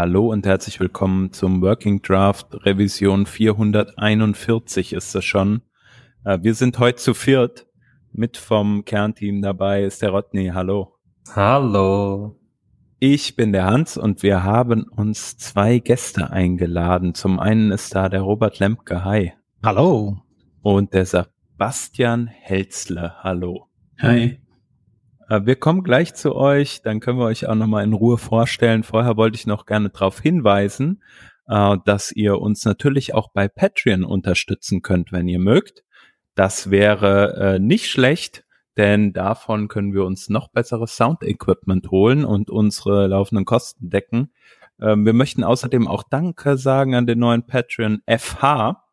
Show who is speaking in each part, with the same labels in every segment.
Speaker 1: Hallo und herzlich willkommen zum Working Draft Revision 441 ist das schon. Äh, wir sind heute zu viert. Mit vom Kernteam dabei ist der Rodney. Hallo.
Speaker 2: Hallo.
Speaker 1: Ich bin der Hans und wir haben uns zwei Gäste eingeladen. Zum einen ist da der Robert Lemke. Hi.
Speaker 3: Hallo.
Speaker 1: Und der Sebastian Helzle. Hallo.
Speaker 3: Hi.
Speaker 1: Äh, wir kommen gleich zu euch, dann können wir euch auch nochmal in Ruhe vorstellen. Vorher wollte ich noch gerne darauf hinweisen, äh, dass ihr uns natürlich auch bei Patreon unterstützen könnt, wenn ihr mögt. Das wäre äh, nicht schlecht, denn davon können wir uns noch besseres Sound-Equipment holen und unsere laufenden Kosten decken. Ähm, wir möchten außerdem auch Danke sagen an den neuen Patreon FH.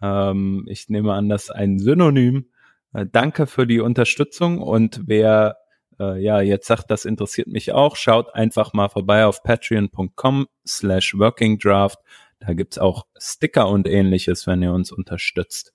Speaker 1: Ähm, ich nehme an, das ist ein Synonym. Danke für die Unterstützung und wer äh, ja, jetzt sagt, das interessiert mich auch, schaut einfach mal vorbei auf patreon.com slash workingdraft. Da gibt's auch Sticker und ähnliches, wenn ihr uns unterstützt.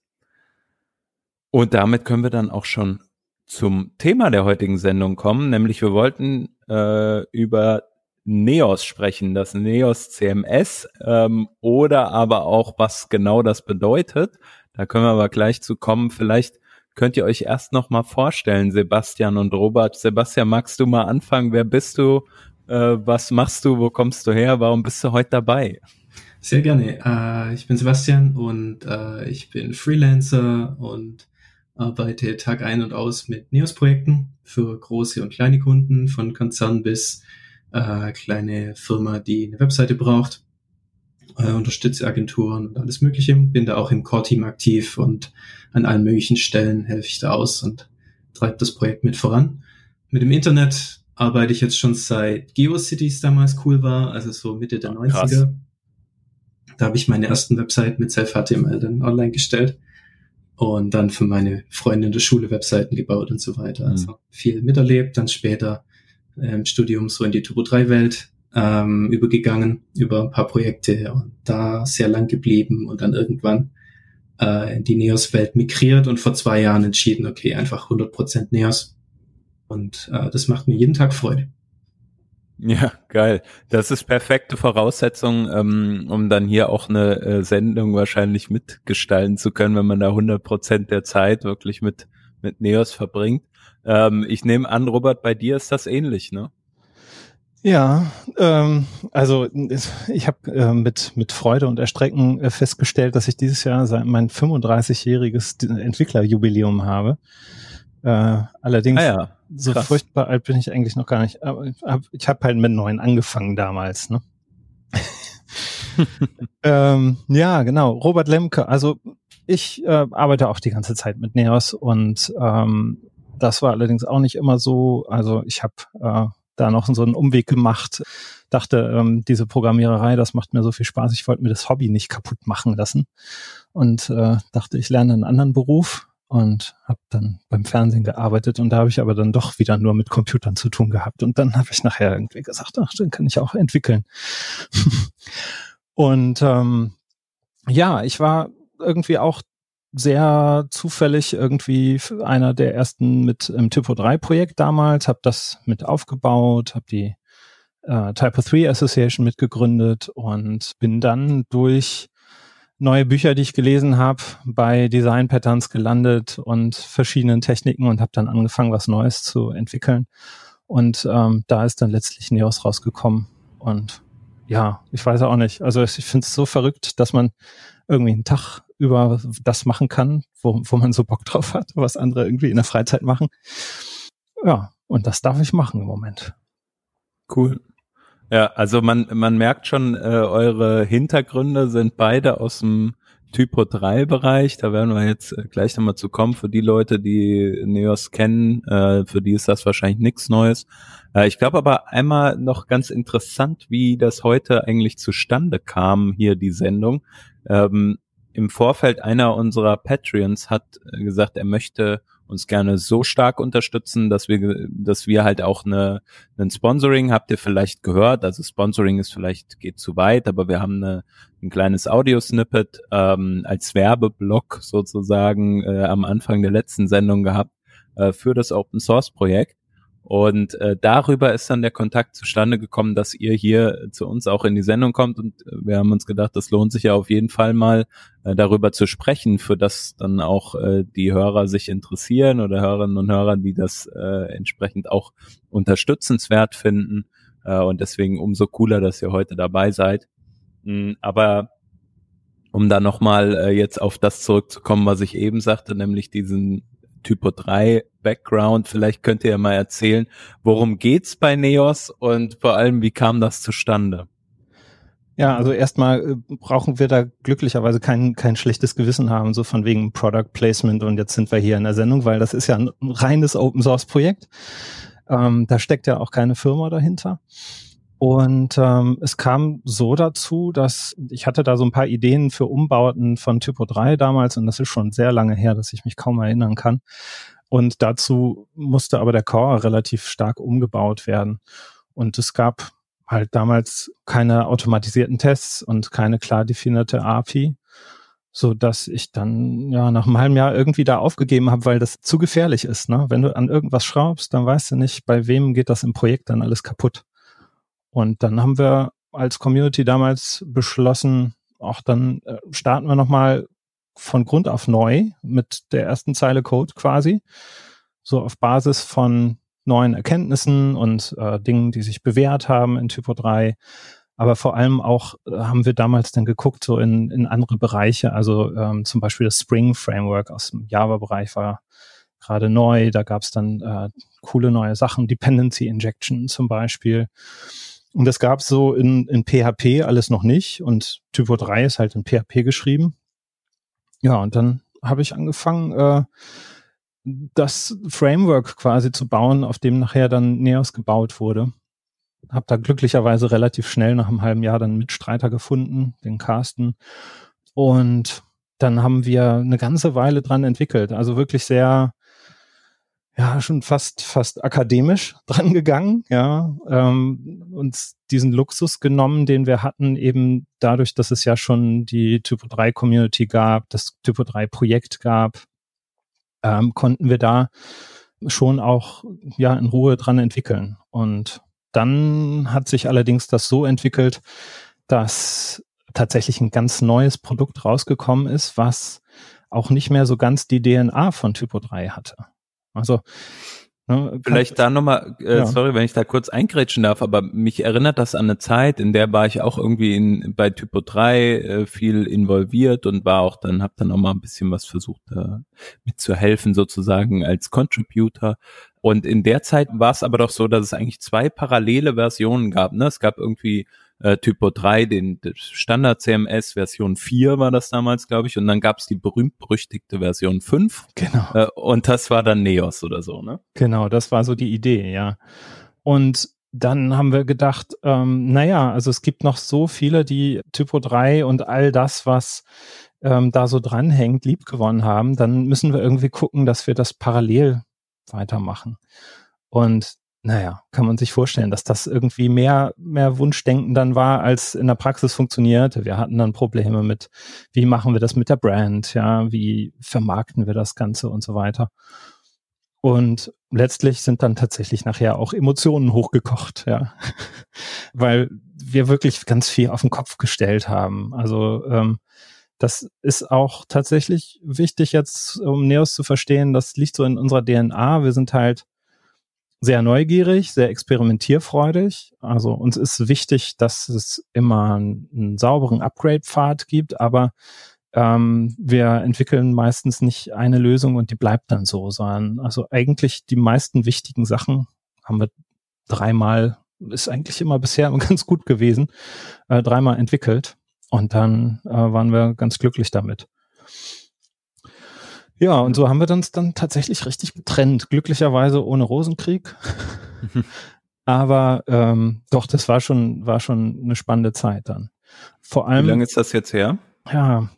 Speaker 1: Und damit können wir dann auch schon zum Thema der heutigen Sendung kommen, nämlich wir wollten äh, über Neos sprechen, das Neos CMS ähm, oder aber auch, was genau das bedeutet. Da können wir aber gleich zu kommen. Vielleicht könnt ihr euch erst noch mal vorstellen, Sebastian und Robert. Sebastian, magst du mal anfangen? Wer bist du? Äh, was machst du? Wo kommst du her? Warum bist du heute dabei?
Speaker 3: Sehr gerne. Äh, ich bin Sebastian und äh, ich bin Freelancer und arbeite Tag ein und aus mit Neos-Projekten für große und kleine Kunden, von Konzern bis äh, kleine Firma, die eine Webseite braucht. Äh, unterstütze Agenturen und alles Mögliche. Bin da auch im Core-Team aktiv und an allen möglichen Stellen helfe ich da aus und treibe das Projekt mit voran. Mit dem Internet arbeite ich jetzt schon seit GeoCities damals cool war, also so Mitte der 90er. Krass. Da habe ich meine ersten Webseiten mit Self-HTML dann online gestellt und dann für meine Freunde in der Schule Webseiten gebaut und so weiter. Also mhm. viel miterlebt, dann später im ähm, Studium so in die Turbo 3 Welt ähm, übergegangen über ein paar Projekte und da sehr lang geblieben und dann irgendwann äh, in die Neos-Welt migriert und vor zwei Jahren entschieden, okay, einfach 100% Neos. Und äh, das macht mir jeden Tag Freude.
Speaker 1: Ja, geil. Das ist perfekte Voraussetzung, ähm, um dann hier auch eine äh, Sendung wahrscheinlich mitgestalten zu können, wenn man da 100 Prozent der Zeit wirklich mit, mit Neos verbringt. Ähm, ich nehme an, Robert, bei dir ist das ähnlich, ne?
Speaker 4: Ja, ähm, also ich habe äh, mit, mit Freude und Erstrecken äh, festgestellt, dass ich dieses Jahr mein 35-jähriges Entwicklerjubiläum habe. Äh, allerdings, ah ja, so furchtbar alt bin ich eigentlich noch gar nicht. Aber ich habe halt mit neun angefangen damals. Ne? ähm, ja, genau. Robert Lemke. Also ich äh, arbeite auch die ganze Zeit mit Neos und ähm, das war allerdings auch nicht immer so. Also ich habe äh, da noch so einen Umweg gemacht. Dachte, ähm, diese Programmiererei, das macht mir so viel Spaß. Ich wollte mir das Hobby nicht kaputt machen lassen. Und äh, dachte, ich lerne einen anderen Beruf und habe dann beim Fernsehen gearbeitet und da habe ich aber dann doch wieder nur mit Computern zu tun gehabt. Und dann habe ich nachher irgendwie gesagt, ach, dann kann ich auch entwickeln. und ähm, ja, ich war irgendwie auch sehr zufällig irgendwie einer der ersten mit im Typo 3 Projekt damals, habe das mit aufgebaut, habe die äh, Typo 3 Association mitgegründet und bin dann durch neue Bücher, die ich gelesen habe, bei Design Patterns gelandet und verschiedenen Techniken und habe dann angefangen, was Neues zu entwickeln. Und ähm, da ist dann letztlich Neos rausgekommen. Und ja, ich weiß auch nicht. Also ich finde es so verrückt, dass man irgendwie einen Tag über das machen kann, wo, wo man so Bock drauf hat, was andere irgendwie in der Freizeit machen. Ja, und das darf ich machen im Moment.
Speaker 1: Cool. Ja, also man, man merkt schon, äh, eure Hintergründe sind beide aus dem Typo 3 Bereich. Da werden wir jetzt äh, gleich nochmal zu kommen. Für die Leute, die Neos kennen, äh, für die ist das wahrscheinlich nichts Neues. Äh, ich glaube aber einmal noch ganz interessant, wie das heute eigentlich zustande kam, hier die Sendung. Ähm, Im Vorfeld einer unserer Patreons hat äh, gesagt, er möchte uns gerne so stark unterstützen, dass wir, dass wir halt auch eine, ein Sponsoring, habt ihr vielleicht gehört, also Sponsoring ist vielleicht, geht zu weit, aber wir haben eine, ein kleines Audio-Snippet ähm, als Werbeblock sozusagen äh, am Anfang der letzten Sendung gehabt äh, für das Open Source Projekt. Und äh, darüber ist dann der Kontakt zustande gekommen, dass ihr hier zu uns auch in die Sendung kommt. Und äh, wir haben uns gedacht, das lohnt sich ja auf jeden Fall mal äh, darüber zu sprechen, für das dann auch äh, die Hörer sich interessieren oder Hörerinnen und Hörer, die das äh, entsprechend auch unterstützenswert finden. Äh, und deswegen umso cooler, dass ihr heute dabei seid. Mhm, aber um da nochmal äh, jetzt auf das zurückzukommen, was ich eben sagte, nämlich diesen Typo 3 Background. Vielleicht könnt ihr ja mal erzählen, worum geht's bei Neos und vor allem, wie kam das zustande?
Speaker 4: Ja, also erstmal äh, brauchen wir da glücklicherweise kein, kein schlechtes Gewissen haben, so von wegen Product Placement und jetzt sind wir hier in der Sendung, weil das ist ja ein reines Open Source Projekt. Ähm, da steckt ja auch keine Firma dahinter. Und ähm, es kam so dazu, dass ich hatte da so ein paar Ideen für Umbauten von Typo 3 damals und das ist schon sehr lange her, dass ich mich kaum erinnern kann. Und dazu musste aber der Core relativ stark umgebaut werden. Und es gab halt damals keine automatisierten Tests und keine klar definierte API, so dass ich dann ja nach einem halben Jahr irgendwie da aufgegeben habe, weil das zu gefährlich ist. Ne? Wenn du an irgendwas schraubst, dann weißt du nicht, bei wem geht das im Projekt dann alles kaputt. Und dann haben wir als Community damals beschlossen, auch dann äh, starten wir nochmal von Grund auf neu mit der ersten Zeile Code quasi. So auf Basis von neuen Erkenntnissen und äh, Dingen, die sich bewährt haben in Typo 3. Aber vor allem auch äh, haben wir damals dann geguckt, so in, in andere Bereiche. Also ähm, zum Beispiel das Spring Framework aus dem Java-Bereich war gerade neu. Da gab es dann äh, coole neue Sachen, Dependency Injection zum Beispiel. Und das gab es so in, in PHP alles noch nicht. Und Typo 3 ist halt in PHP geschrieben. Ja, und dann habe ich angefangen, äh, das Framework quasi zu bauen, auf dem nachher dann Neos gebaut wurde. Hab da glücklicherweise relativ schnell nach einem halben Jahr dann Mitstreiter gefunden, den Carsten. Und dann haben wir eine ganze Weile dran entwickelt. Also wirklich sehr, ja, schon fast, fast akademisch dran gegangen, ja, ähm, uns diesen Luxus genommen, den wir hatten, eben dadurch, dass es ja schon die Typo 3 Community gab, das Typo 3 Projekt gab, ähm, konnten wir da schon auch, ja, in Ruhe dran entwickeln. Und dann hat sich allerdings das so entwickelt, dass tatsächlich ein ganz neues Produkt rausgekommen ist, was auch nicht mehr so ganz die DNA von Typo 3 hatte. Also
Speaker 1: Ne, Vielleicht da nochmal, äh, ja. sorry, wenn ich da kurz eingrätschen darf, aber mich erinnert das an eine Zeit, in der war ich auch irgendwie in, bei Typo 3 äh, viel involviert und war auch dann, habe dann auch mal ein bisschen was versucht, äh, mitzuhelfen sozusagen als Contributor. Und in der Zeit war es aber doch so, dass es eigentlich zwei parallele Versionen gab. Ne? Es gab irgendwie äh, Typo 3, den, Standard CMS Version 4 war das damals, glaube ich, und dann gab es die berühmt-berüchtigte Version 5.
Speaker 4: Genau.
Speaker 1: Äh, und das war dann Neos oder so, ne?
Speaker 4: Genau, das war so die Idee, ja. Und dann haben wir gedacht, ähm, naja, also es gibt noch so viele, die Typo 3 und all das, was ähm, da so dranhängt, lieb gewonnen haben, dann müssen wir irgendwie gucken, dass wir das parallel weitermachen. Und naja, kann man sich vorstellen, dass das irgendwie mehr, mehr Wunschdenken dann war, als in der Praxis funktionierte. Wir hatten dann Probleme mit, wie machen wir das mit der Brand, ja, wie vermarkten wir das Ganze und so weiter. Und letztlich sind dann tatsächlich nachher auch Emotionen hochgekocht, ja, weil wir wirklich ganz viel auf den Kopf gestellt haben. Also ähm, das ist auch tatsächlich wichtig jetzt, um Neos zu verstehen. Das liegt so in unserer DNA. Wir sind halt sehr neugierig, sehr experimentierfreudig. Also uns ist wichtig, dass es immer einen, einen sauberen Upgrade-Pfad gibt, aber ähm, wir entwickeln meistens nicht eine Lösung und die bleibt dann so, sondern also eigentlich die meisten wichtigen Sachen haben wir dreimal, ist eigentlich immer bisher ganz gut gewesen, äh, dreimal entwickelt Und dann äh, waren wir ganz glücklich damit. Ja, und so haben wir uns dann tatsächlich richtig getrennt. Glücklicherweise ohne Rosenkrieg. Aber ähm, doch, das war schon, war schon eine spannende Zeit dann. Vor allem.
Speaker 1: Wie lange ist das jetzt her?
Speaker 4: Ja,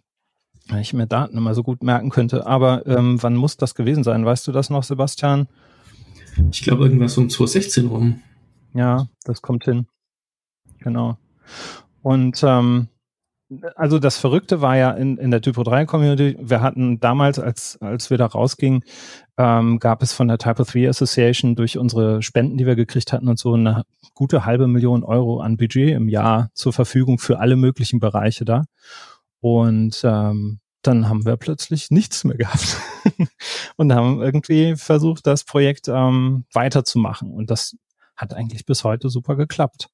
Speaker 4: wenn ich mir Daten immer so gut merken könnte. Aber ähm, wann muss das gewesen sein? Weißt du das noch, Sebastian?
Speaker 3: Ich glaube irgendwas um 2016 rum.
Speaker 4: Ja, das kommt hin. Genau. Und ähm, also das Verrückte war ja in, in der Typo 3 Community, wir hatten damals, als, als wir da rausgingen, ähm, gab es von der Typo 3 Association durch unsere Spenden, die wir gekriegt hatten und so eine gute halbe Million Euro an Budget im Jahr zur Verfügung für alle möglichen Bereiche da. Und ähm, dann haben wir plötzlich nichts mehr gehabt und haben irgendwie versucht, das Projekt ähm, weiterzumachen. Und das hat eigentlich bis heute super geklappt.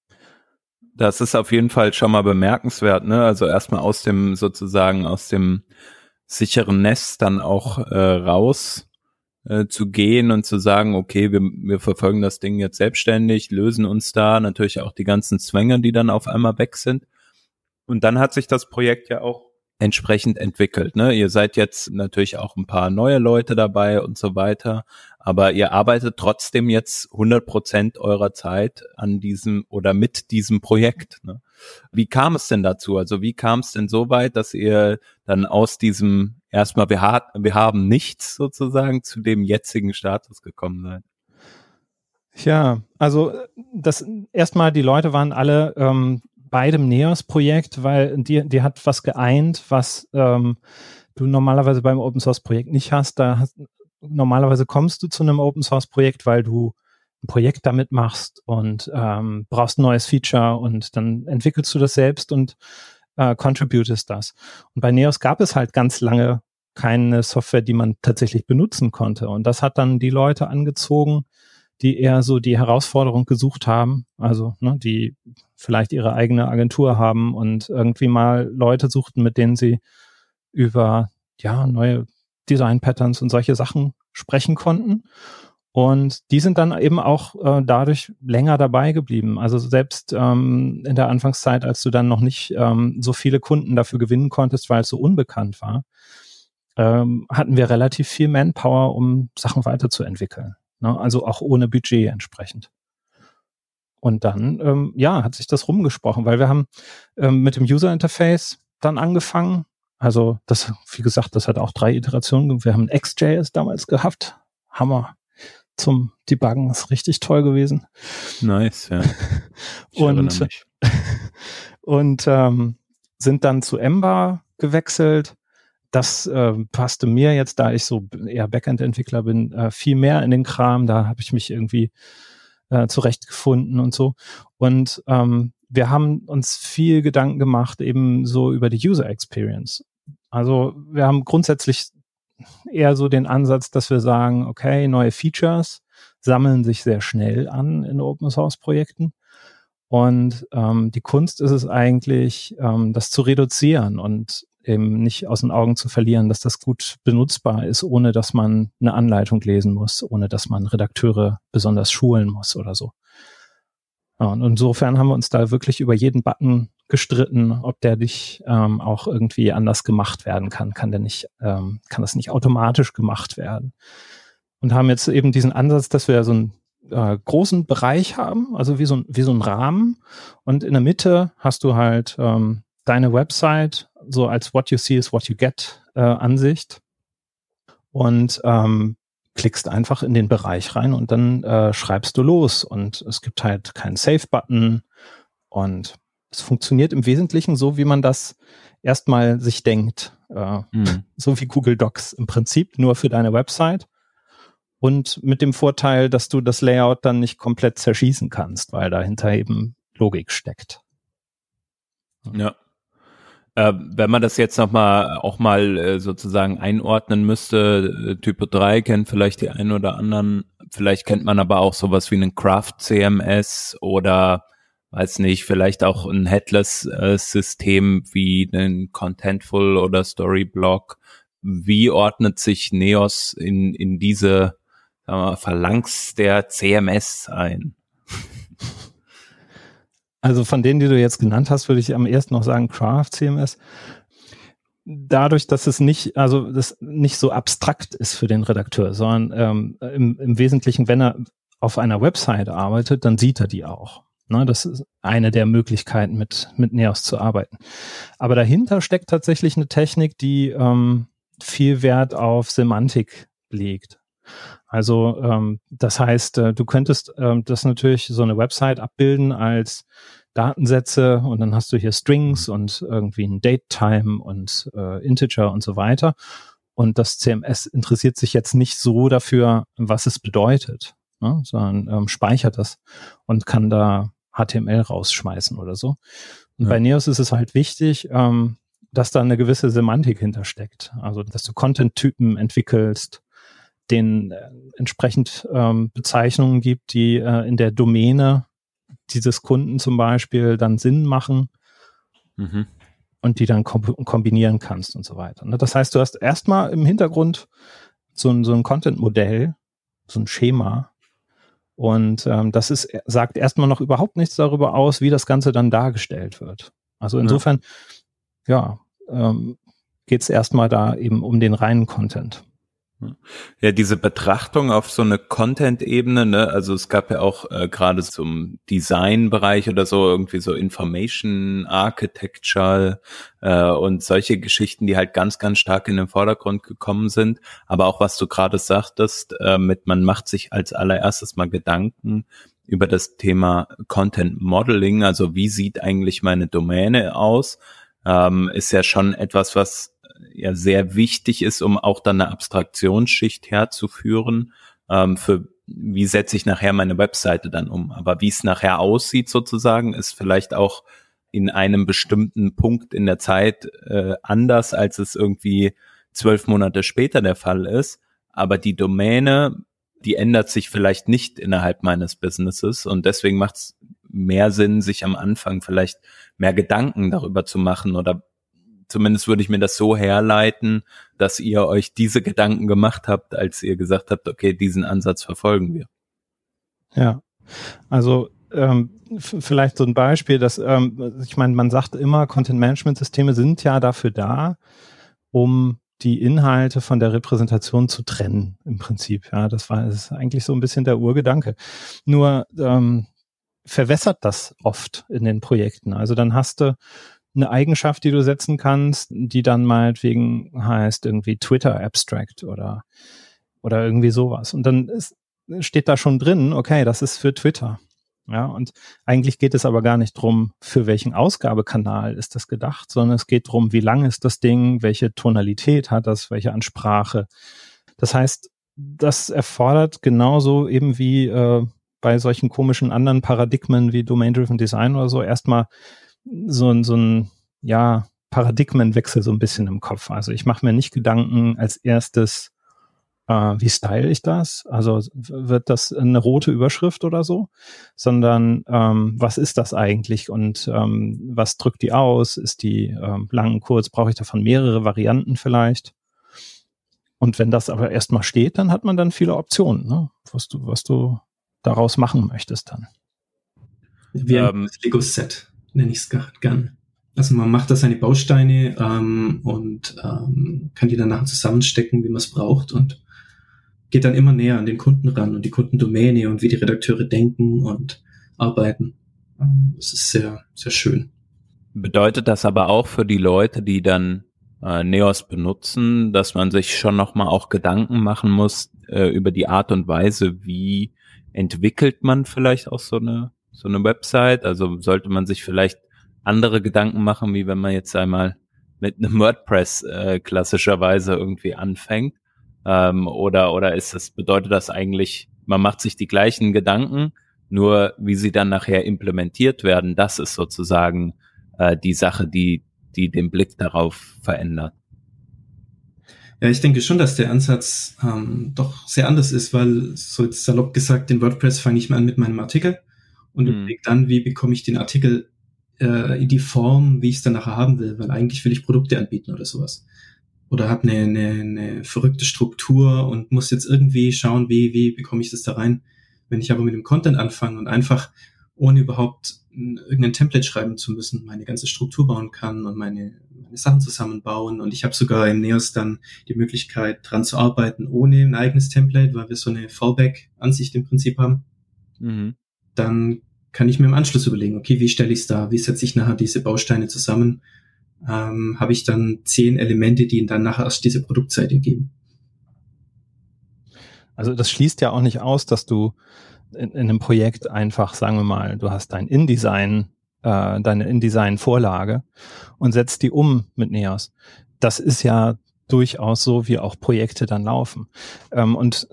Speaker 1: Das ist auf jeden Fall schon mal bemerkenswert, ne? Also erstmal aus dem sozusagen aus dem sicheren Nest dann auch äh, raus äh, zu gehen und zu sagen, okay, wir, wir verfolgen das Ding jetzt selbstständig, lösen uns da natürlich auch die ganzen Zwänge, die dann auf einmal weg sind. Und dann hat sich das Projekt ja auch entsprechend entwickelt. Ne? Ihr seid jetzt natürlich auch ein paar neue Leute dabei und so weiter, aber ihr arbeitet trotzdem jetzt 100 Prozent eurer Zeit an diesem oder mit diesem Projekt. Ne? Wie kam es denn dazu? Also wie kam es denn so weit, dass ihr dann aus diesem erstmal wir, ha wir haben nichts sozusagen zu dem jetzigen Status gekommen seid?
Speaker 4: Ja, also das erstmal die Leute waren alle ähm, bei dem NEOS-Projekt, weil die, die hat was geeint, was ähm, du normalerweise beim Open Source Projekt nicht hast. Da hast, normalerweise kommst du zu einem Open Source Projekt, weil du ein Projekt damit machst und ähm, brauchst ein neues Feature und dann entwickelst du das selbst und äh, contributest das. Und bei Neos gab es halt ganz lange keine Software, die man tatsächlich benutzen konnte. Und das hat dann die Leute angezogen, die eher so die Herausforderung gesucht haben, also ne, die vielleicht ihre eigene Agentur haben und irgendwie mal Leute suchten, mit denen sie über ja neue Design Patterns und solche Sachen sprechen konnten. Und die sind dann eben auch äh, dadurch länger dabei geblieben. Also selbst ähm, in der Anfangszeit, als du dann noch nicht ähm, so viele Kunden dafür gewinnen konntest, weil es so unbekannt war, ähm, hatten wir relativ viel Manpower, um Sachen weiterzuentwickeln. Ne? Also auch ohne Budget entsprechend. Und dann, ähm, ja, hat sich das rumgesprochen, weil wir haben ähm, mit dem User Interface dann angefangen. Also das, wie gesagt, das hat auch drei Iterationen. Wir haben XJS damals gehabt. Hammer zum Debuggen ist richtig toll gewesen.
Speaker 1: Nice, ja.
Speaker 4: Und und ähm, sind dann zu Ember gewechselt das äh, passte mir jetzt, da ich so eher Backend-Entwickler bin, äh, viel mehr in den Kram. Da habe ich mich irgendwie äh, zurechtgefunden und so. Und ähm, wir haben uns viel Gedanken gemacht, eben so über die User Experience. Also wir haben grundsätzlich eher so den Ansatz, dass wir sagen, okay, neue Features sammeln sich sehr schnell an in Open Source Projekten. Und ähm, die Kunst ist es eigentlich, ähm, das zu reduzieren und eben nicht aus den Augen zu verlieren, dass das gut benutzbar ist, ohne dass man eine Anleitung lesen muss, ohne dass man Redakteure besonders schulen muss oder so. Und insofern haben wir uns da wirklich über jeden Button gestritten, ob der nicht ähm, auch irgendwie anders gemacht werden kann. Kann der nicht, ähm, kann das nicht automatisch gemacht werden? Und haben jetzt eben diesen Ansatz, dass wir so einen äh, großen Bereich haben, also wie so, ein, wie so ein Rahmen. Und in der Mitte hast du halt ähm, deine Website so als What you see is what you get äh, Ansicht und ähm, klickst einfach in den Bereich rein und dann äh, schreibst du los und es gibt halt keinen Save-Button und es funktioniert im Wesentlichen so, wie man das erstmal sich denkt. Äh, mhm. So wie Google Docs im Prinzip nur für deine Website. Und mit dem Vorteil, dass du das Layout dann nicht komplett zerschießen kannst, weil dahinter eben Logik steckt.
Speaker 1: Ja. Äh, wenn man das jetzt nochmal auch mal äh, sozusagen einordnen müsste, äh, Typo 3 kennt vielleicht die einen oder anderen, vielleicht kennt man aber auch sowas wie einen Craft CMS oder weiß nicht, vielleicht auch ein Headless-System äh, wie einen Contentful oder Storyblock. Wie ordnet sich Neos in, in diese sagen wir, Phalanx der CMS ein?
Speaker 4: Also von denen, die du jetzt genannt hast, würde ich am ersten noch sagen Craft CMS. Dadurch, dass es nicht, also das nicht so abstrakt ist für den Redakteur, sondern ähm, im, im Wesentlichen, wenn er auf einer Website arbeitet, dann sieht er die auch. Ne, das ist eine der Möglichkeiten, mit, mit Neos zu arbeiten. Aber dahinter steckt tatsächlich eine Technik, die ähm, viel Wert auf Semantik legt. Also ähm, das heißt, äh, du könntest ähm, das natürlich so eine Website abbilden als Datensätze und dann hast du hier Strings und irgendwie ein Date-Time und äh, Integer und so weiter. Und das CMS interessiert sich jetzt nicht so dafür, was es bedeutet, ne, sondern ähm, speichert das und kann da HTML rausschmeißen oder so. Und ja. bei Neos ist es halt wichtig, ähm, dass da eine gewisse Semantik hintersteckt. Also, dass du Content-Typen entwickelst, den äh, entsprechend ähm, Bezeichnungen gibt, die äh, in der Domäne dieses Kunden zum Beispiel dann Sinn machen mhm. und die dann kom kombinieren kannst und so weiter. Ne? Das heißt, du hast erstmal im Hintergrund so ein, so ein Content-Modell, so ein Schema, und ähm, das ist, sagt erstmal noch überhaupt nichts darüber aus, wie das Ganze dann dargestellt wird. Also insofern, ja, ja ähm, geht es erstmal da eben um den reinen Content.
Speaker 1: Ja, diese Betrachtung auf so eine Content-Ebene, ne, also es gab ja auch äh, gerade zum Design-Bereich oder so irgendwie so Information Architecture äh, und solche Geschichten, die halt ganz, ganz stark in den Vordergrund gekommen sind. Aber auch was du gerade sagtest, äh, mit man macht sich als allererstes mal Gedanken über das Thema Content Modeling, also wie sieht eigentlich meine Domäne aus, ähm, ist ja schon etwas, was ja sehr wichtig ist, um auch dann eine Abstraktionsschicht herzuführen, ähm, für wie setze ich nachher meine Webseite dann um. Aber wie es nachher aussieht sozusagen, ist vielleicht auch in einem bestimmten Punkt in der Zeit äh, anders, als es irgendwie zwölf Monate später der Fall ist. Aber die Domäne, die ändert sich vielleicht nicht innerhalb meines Businesses und deswegen macht es mehr Sinn, sich am Anfang vielleicht mehr Gedanken darüber zu machen oder zumindest würde ich mir das so herleiten, dass ihr euch diese Gedanken gemacht habt, als ihr gesagt habt, okay, diesen Ansatz verfolgen wir.
Speaker 4: Ja, also ähm, vielleicht so ein Beispiel, dass ähm, ich meine, man sagt immer, Content-Management-Systeme sind ja dafür da, um die Inhalte von der Repräsentation zu trennen, im Prinzip. Ja, das war das ist eigentlich so ein bisschen der Urgedanke. Nur ähm, verwässert das oft in den Projekten. Also dann hast du eine Eigenschaft, die du setzen kannst, die dann meinetwegen heißt irgendwie Twitter Abstract oder, oder irgendwie sowas. Und dann ist, steht da schon drin, okay, das ist für Twitter. Ja, und eigentlich geht es aber gar nicht drum, für welchen Ausgabekanal ist das gedacht, sondern es geht drum, wie lang ist das Ding, welche Tonalität hat das, welche Ansprache. Das heißt, das erfordert genauso eben wie äh, bei solchen komischen anderen Paradigmen wie Domain-Driven Design oder so erstmal so, ein so ein, ja, Paradigmenwechsel so ein bisschen im Kopf. Also ich mache mir nicht Gedanken als erstes, äh, wie style ich das? Also wird das eine rote Überschrift oder so? Sondern ähm, was ist das eigentlich und ähm, was drückt die aus? Ist die ähm, lang, kurz? Brauche ich davon mehrere Varianten vielleicht? Und wenn das aber erstmal steht, dann hat man dann viele Optionen, ne? was du, was du daraus machen möchtest dann.
Speaker 3: Wie ein ähm, Lego-Set nenne ich es gern. Also man macht da seine Bausteine ähm, und ähm, kann die dann nachher zusammenstecken, wie man es braucht und geht dann immer näher an den Kunden ran und die Kundendomäne und wie die Redakteure denken und arbeiten. Ähm, das ist sehr, sehr schön.
Speaker 1: Bedeutet das aber auch für die Leute, die dann äh, Neos benutzen, dass man sich schon nochmal auch Gedanken machen muss äh, über die Art und Weise, wie entwickelt man vielleicht auch so eine so eine Website. Also sollte man sich vielleicht andere Gedanken machen, wie wenn man jetzt einmal mit einem WordPress äh, klassischerweise irgendwie anfängt. Ähm, oder oder ist das bedeutet das eigentlich, man macht sich die gleichen Gedanken, nur wie sie dann nachher implementiert werden, das ist sozusagen äh, die Sache, die die den Blick darauf verändert.
Speaker 3: Ja, ich denke schon, dass der Ansatz ähm, doch sehr anders ist, weil so jetzt salopp gesagt, in WordPress fange ich mal an mit meinem Artikel und mhm. überlege dann, wie bekomme ich den Artikel äh, in die Form, wie ich es dann nachher haben will, weil eigentlich will ich Produkte anbieten oder sowas. Oder habe eine, eine, eine verrückte Struktur und muss jetzt irgendwie schauen, wie, wie bekomme ich das da rein. Wenn ich aber mit dem Content anfange und einfach ohne überhaupt irgendein Template schreiben zu müssen, meine ganze Struktur bauen kann und meine, meine Sachen zusammenbauen. Und ich habe sogar im Neos dann die Möglichkeit, dran zu arbeiten, ohne ein eigenes Template, weil wir so eine Fallback-Ansicht im Prinzip haben. Mhm. Dann kann ich mir im Anschluss überlegen, okay, wie stelle ich es da? Wie setze ich nachher diese Bausteine zusammen? Ähm, habe ich dann zehn Elemente, die dann nachher erst diese Produktseite geben.
Speaker 4: Also das schließt ja auch nicht aus, dass du in, in einem Projekt einfach, sagen wir mal, du hast dein InDesign, äh, deine InDesign-Vorlage und setzt die um mit Neos. Das ist ja durchaus so, wie auch Projekte dann laufen. Ähm, und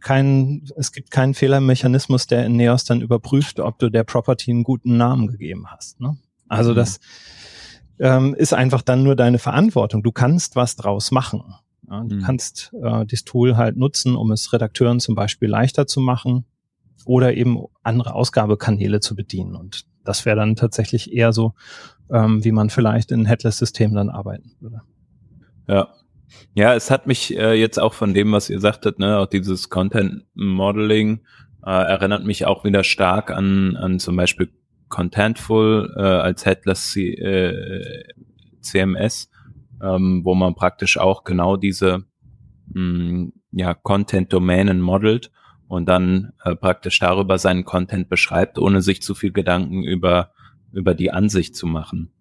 Speaker 4: kein, es gibt keinen Fehlermechanismus, der in Neos dann überprüft, ob du der Property einen guten Namen gegeben hast. Ne? Also mhm. das ähm, ist einfach dann nur deine Verantwortung. Du kannst was draus machen. Ja, du mhm. kannst äh, das Tool halt nutzen, um es Redakteuren zum Beispiel leichter zu machen oder eben andere Ausgabekanäle zu bedienen. Und das wäre dann tatsächlich eher so, ähm, wie man vielleicht in Headless-Systemen dann arbeiten würde.
Speaker 1: Ja. Ja, es hat mich äh, jetzt auch von dem, was ihr sagtet, ne, auch dieses Content Modeling äh, erinnert mich auch wieder stark an, an zum Beispiel Contentful äh, als Headless C, äh, CMS, ähm, wo man praktisch auch genau diese mh, mm, ja, Content-Domänen modelt und dann äh, praktisch darüber seinen Content beschreibt, ohne sich zu viel Gedanken über, über die Ansicht zu machen.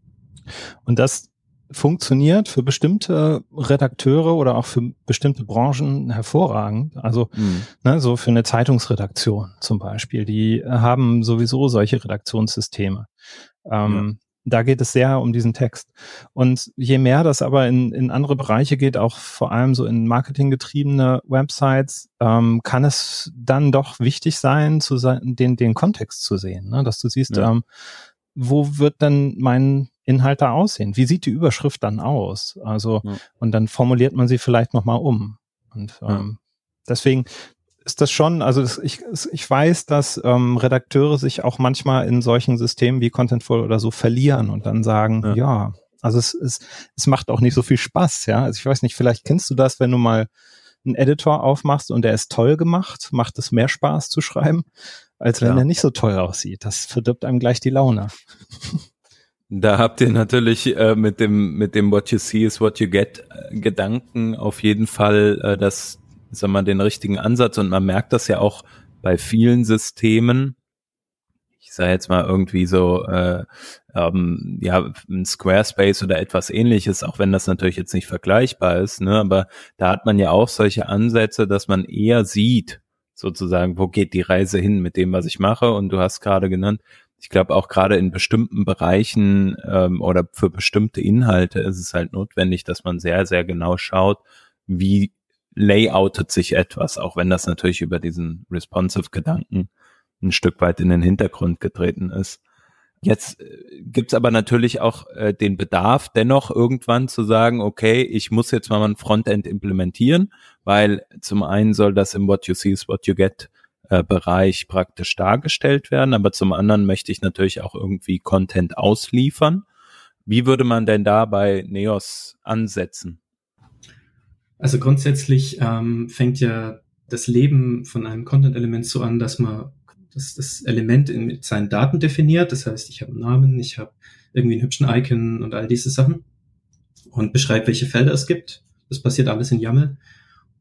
Speaker 4: Und das funktioniert für bestimmte Redakteure oder auch für bestimmte Branchen hervorragend. Also mhm. ne, so für eine Zeitungsredaktion zum Beispiel, die haben sowieso solche Redaktionssysteme. Ähm, da geht es sehr um diesen Text. Und je mehr das aber in, in andere Bereiche geht, auch vor allem so in marketinggetriebene Websites, ähm, kann es dann doch wichtig sein, zu sein, den, den Kontext zu sehen. Ne? Dass du siehst, ja. ähm, wo wird denn mein Inhalt da aussehen? Wie sieht die Überschrift dann aus? Also, ja. und dann formuliert man sie vielleicht nochmal um. Und ähm, deswegen ist das schon, also das, ich, ich weiß, dass ähm, Redakteure sich auch manchmal in solchen Systemen wie Contentful oder so verlieren und dann sagen, ja, ja also es, es, es macht auch nicht so viel Spaß, ja. Also ich weiß nicht, vielleicht kennst du das, wenn du mal einen Editor aufmachst und der ist toll gemacht, macht es mehr Spaß zu schreiben, als wenn ja. er nicht so toll aussieht. Das verdirbt einem gleich die Laune.
Speaker 1: Da habt ihr natürlich äh, mit dem mit dem What you see is what you get äh, Gedanken auf jeden Fall äh, das sag mal, den richtigen Ansatz. Und man merkt das ja auch bei vielen Systemen. Ich sage jetzt mal irgendwie so, äh, ähm, ja, ein Squarespace oder etwas ähnliches, auch wenn das natürlich jetzt nicht vergleichbar ist, ne, aber da hat man ja auch solche Ansätze, dass man eher sieht, sozusagen, wo geht die Reise hin mit dem, was ich mache. Und du hast gerade genannt, ich glaube auch gerade in bestimmten Bereichen ähm, oder für bestimmte Inhalte ist es halt notwendig, dass man sehr, sehr genau schaut, wie layoutet sich etwas, auch wenn das natürlich über diesen responsive Gedanken ein Stück weit in den Hintergrund getreten ist. Jetzt äh, gibt's aber natürlich auch äh, den Bedarf, dennoch irgendwann zu sagen, okay, ich muss jetzt mal ein Frontend implementieren, weil zum einen soll das im What You See is What You Get äh, Bereich praktisch dargestellt werden, aber zum anderen möchte ich natürlich auch irgendwie Content ausliefern. Wie würde man denn da bei Neos ansetzen?
Speaker 3: Also grundsätzlich ähm, fängt ja das Leben von einem Content-Element so an, dass man das, das Element in, mit seinen Daten definiert. Das heißt, ich habe einen Namen, ich habe irgendwie einen hübschen Icon und all diese Sachen und beschreibe, welche Felder es gibt. Das passiert alles in YAML.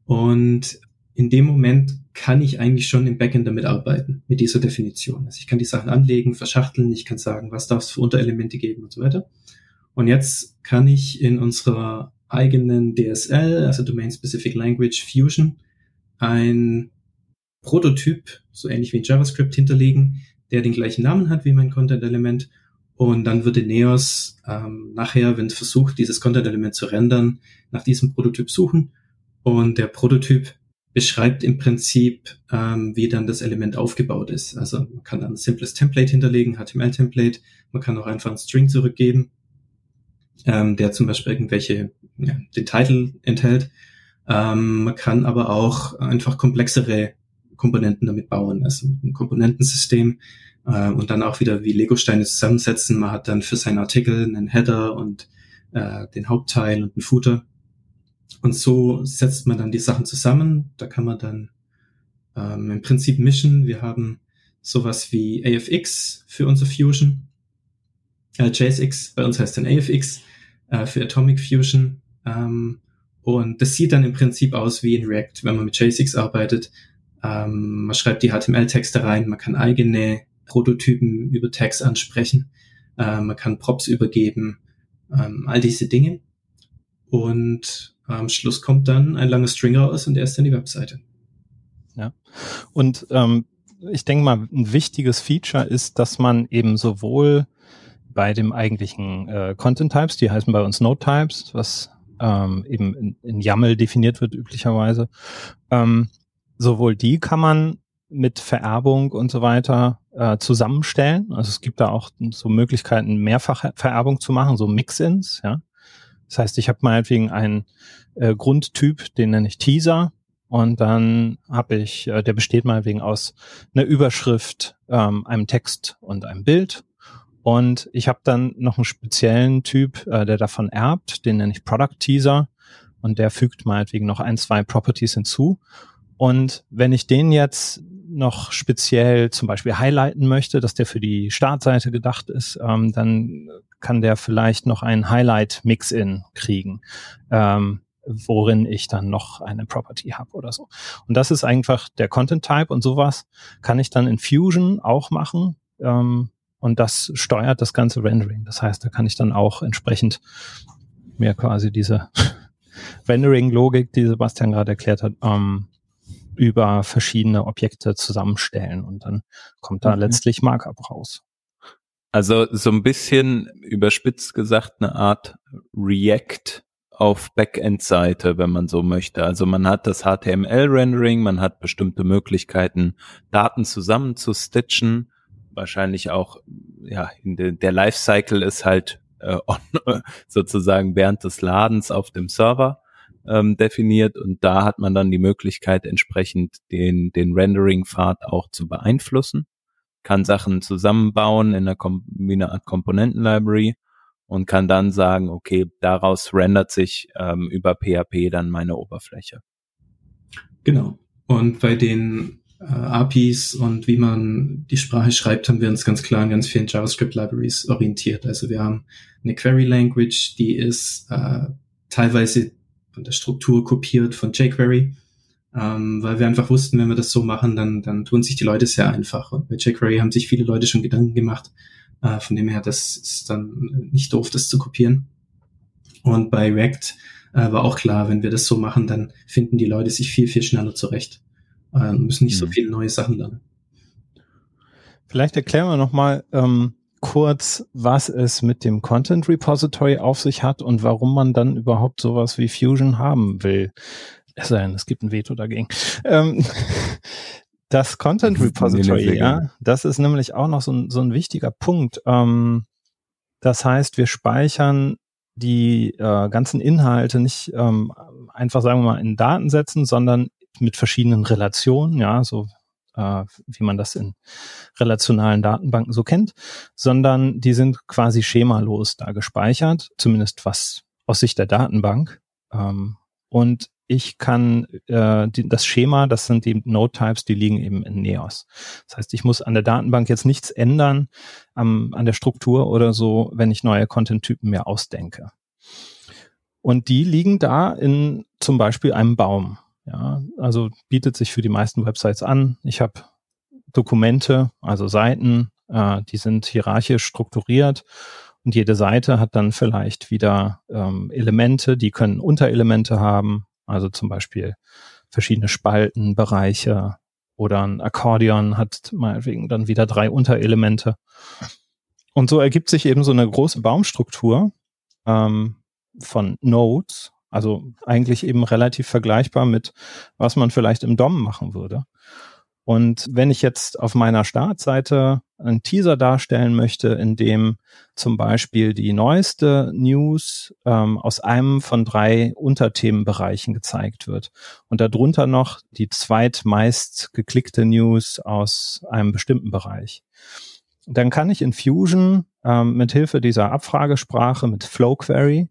Speaker 3: Und in dem Moment kann ich eigentlich schon im Backend damit arbeiten, mit dieser Definition. Also ich kann die Sachen anlegen, verschachteln, ich kann sagen, was darf es für Unterelemente geben und so weiter. Und jetzt kann ich in unserer eigenen DSL, also Domain Specific Language Fusion, ein Prototyp, so ähnlich wie in JavaScript, hinterlegen, der den gleichen Namen hat wie mein Content-Element. Und dann würde Neos ähm, nachher, wenn es versucht, dieses Content-Element zu rendern, nach diesem Prototyp suchen. Und der Prototyp beschreibt im Prinzip, ähm, wie dann das Element aufgebaut ist. Also man kann dann ein simples Template hinterlegen, HTML-Template. Man kann auch einfach ein String zurückgeben ähm, der zum Beispiel irgendwelche, ja, den Titel enthält. Ähm, man kann aber auch einfach komplexere Komponenten damit bauen, also ein Komponentensystem äh, und dann auch wieder wie Lego-Steine zusammensetzen. Man hat dann für seinen Artikel einen Header und äh, den Hauptteil und einen Footer. Und so setzt man dann die Sachen zusammen. Da kann man dann ähm, im Prinzip mischen. Wir haben sowas wie AFX für unser Fusion, äh, JSX, bei uns heißt dann AFX äh, für Atomic Fusion. Ähm, und das sieht dann im Prinzip aus wie in React, wenn man mit JSX arbeitet. Ähm, man schreibt die HTML-Texte rein, man kann eigene Prototypen über Tags ansprechen, äh, man kann Props übergeben, ähm, all diese Dinge. Und am Schluss kommt dann ein langer String raus und der ist dann die Webseite.
Speaker 4: Ja. Und ähm, ich denke mal, ein wichtiges Feature ist, dass man eben sowohl bei dem eigentlichen äh, Content Types, die heißen bei uns Node Types, was ähm, eben in, in YAML definiert wird üblicherweise, ähm, sowohl die kann man mit Vererbung und so weiter äh, zusammenstellen. Also es gibt da auch so Möglichkeiten, mehrfach Vererbung zu machen, so Mix-ins, ja. Das heißt, ich habe meinetwegen einen äh, Grundtyp, den nenne ich Teaser, und dann habe ich, äh, der besteht meinetwegen aus einer Überschrift, ähm, einem Text und einem Bild. Und ich habe dann noch einen speziellen Typ, äh, der davon erbt, den nenne ich Product Teaser. Und der fügt meinetwegen noch ein, zwei Properties hinzu. Und wenn ich den jetzt noch speziell zum Beispiel highlighten möchte, dass der für die Startseite gedacht ist, ähm, dann kann der vielleicht noch ein Highlight-Mix-In kriegen. Ähm, worin ich dann noch eine Property habe oder so. Und das ist einfach der Content Type und sowas kann ich dann in Fusion auch machen. Ähm, und das steuert das ganze Rendering. Das heißt, da kann ich dann auch entsprechend mir quasi diese Rendering-Logik, die Sebastian gerade erklärt hat, ähm, über verschiedene Objekte zusammenstellen und dann kommt da mhm. letztlich Markup raus.
Speaker 1: Also so ein bisschen überspitzt gesagt eine Art React auf Backend-Seite, wenn man so möchte. Also man hat das HTML-Rendering, man hat bestimmte Möglichkeiten, Daten zusammenzustitchen. Wahrscheinlich auch, ja, de, der Lifecycle ist halt äh, on, sozusagen während des Ladens auf dem Server ähm, definiert und da hat man dann die Möglichkeit, entsprechend den, den Rendering-Pfad auch zu beeinflussen, kann Sachen zusammenbauen in einer, Kom in einer Komponenten-Library und kann dann sagen, okay, daraus rendert sich ähm, über PHP dann meine Oberfläche.
Speaker 3: Genau. Und bei den äh, APIs und wie man die Sprache schreibt, haben wir uns ganz klar an ganz vielen JavaScript-Libraries orientiert. Also wir haben eine Query-Language, die ist äh, teilweise von der Struktur kopiert von jQuery, ähm, weil wir einfach wussten, wenn wir das so machen, dann, dann tun sich die Leute sehr einfach. Und mit jQuery haben sich viele Leute schon Gedanken gemacht, äh, von dem her, das ist dann nicht doof, das zu kopieren. Und bei React äh, war auch klar, wenn wir das so machen, dann finden die Leute sich viel, viel schneller zurecht äh, und müssen nicht mhm. so viele neue Sachen lernen.
Speaker 4: Vielleicht erklären wir nochmal ähm, kurz, was es mit dem Content Repository auf sich hat und warum man dann überhaupt sowas wie Fusion haben will. Es sei denn, es gibt ein Veto dagegen. Ähm, das Content Repository, ja, das ist nämlich auch noch so ein, so ein wichtiger Punkt. Ähm, das heißt, wir speichern die äh, ganzen Inhalte nicht ähm, einfach, sagen wir mal, in Datensätzen, sondern mit verschiedenen Relationen, ja, so äh, wie man das in relationalen Datenbanken so kennt, sondern die sind quasi schemalos da gespeichert, zumindest was aus Sicht der Datenbank. Ähm, und ich kann äh, die, das Schema, das sind die Node-Types, die liegen eben in Neos. Das heißt, ich muss an der Datenbank jetzt nichts ändern am, an der Struktur oder so, wenn ich neue Content-Typen mir ausdenke. Und die liegen da in zum Beispiel einem Baum. Ja, also bietet sich für die meisten Websites an. Ich habe Dokumente, also Seiten, äh, die sind hierarchisch strukturiert und jede Seite hat dann vielleicht wieder ähm, Elemente, die können Unterelemente haben also zum Beispiel verschiedene Spalten, Bereiche oder ein Akkordeon hat meinetwegen dann wieder drei Unterelemente. Und so ergibt sich eben so eine große Baumstruktur ähm, von Nodes, also eigentlich eben relativ vergleichbar mit, was man vielleicht im DOM machen würde. Und wenn ich jetzt auf meiner Startseite einen Teaser darstellen möchte, in dem zum Beispiel die neueste News ähm, aus einem von drei Unterthemenbereichen gezeigt wird und darunter noch die zweitmeist geklickte News aus einem bestimmten Bereich, dann kann ich in Fusion ähm, mit Hilfe dieser Abfragesprache mit Flow Query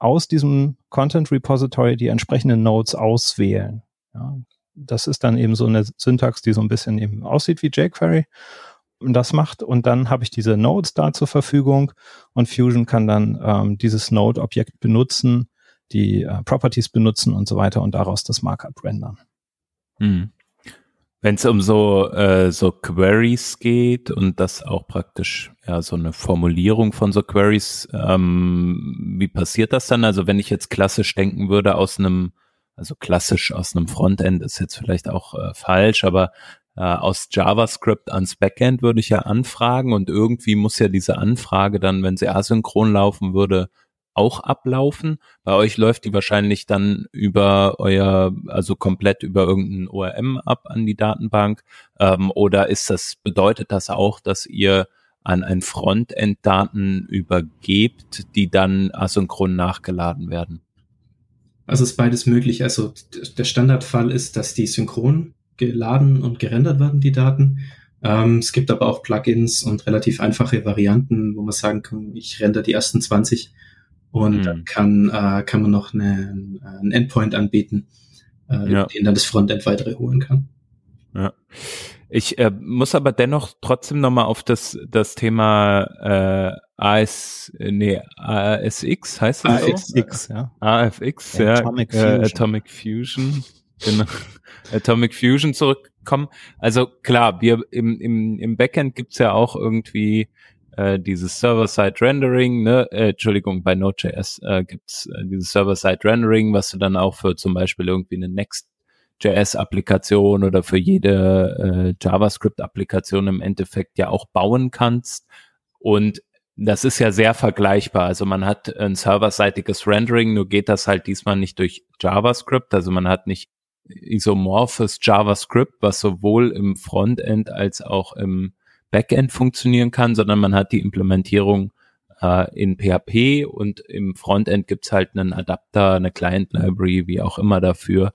Speaker 4: aus diesem Content Repository die entsprechenden Nodes auswählen. Ja, das ist dann eben so eine Syntax, die so ein bisschen eben aussieht wie jQuery und das macht. Und dann habe ich diese Nodes da zur Verfügung und Fusion kann dann ähm, dieses Node-Objekt benutzen, die äh, Properties benutzen und so weiter und daraus das Markup rendern.
Speaker 1: Hm. Wenn es um so, äh, so Queries geht und das auch praktisch ja so eine Formulierung von so Queries, ähm, wie passiert das dann? Also wenn ich jetzt klassisch denken würde aus einem, also klassisch aus einem Frontend ist jetzt vielleicht auch äh, falsch, aber äh, aus JavaScript ans Backend würde ich ja anfragen und irgendwie muss ja diese Anfrage dann, wenn sie asynchron laufen würde, auch ablaufen. Bei euch läuft die wahrscheinlich dann über euer, also komplett über irgendein ORM ab an die Datenbank. Ähm, oder ist das, bedeutet das auch, dass ihr an ein Frontend Daten übergebt, die dann asynchron nachgeladen werden?
Speaker 3: Also ist beides möglich. Also der Standardfall ist, dass die synchron geladen und gerendert werden, die Daten. Ähm, es gibt aber auch Plugins und relativ einfache Varianten, wo man sagen kann, ich render die ersten 20 und mhm. dann kann, äh, kann man noch eine, einen Endpoint anbieten, äh, ja. den dann das Frontend weitere holen kann.
Speaker 1: Ja. Ich äh, muss aber dennoch trotzdem nochmal auf das, das Thema äh, AS, nee, ASX heißt das
Speaker 4: AFX,
Speaker 1: so? ja. AFX, ja. Atomic Fusion. Äh, Atomic Fusion. genau. Atomic Fusion zurückkommen. Also klar, wir im, im, im Backend gibt's ja auch irgendwie äh, dieses Server-Side-Rendering, ne, äh, Entschuldigung, bei Node.js äh, gibt's äh, dieses Server-Side-Rendering, was du dann auch für zum Beispiel irgendwie eine Next.js-Applikation oder für jede äh, JavaScript-Applikation im Endeffekt ja auch bauen kannst. Und das ist ja sehr vergleichbar. Also man hat ein serverseitiges Rendering, nur geht das halt diesmal nicht durch JavaScript. Also man hat nicht isomorphes JavaScript, was sowohl im Frontend als auch im Backend funktionieren kann, sondern man hat die Implementierung äh, in PHP und im Frontend gibt's halt einen Adapter, eine Client Library, wie auch immer dafür.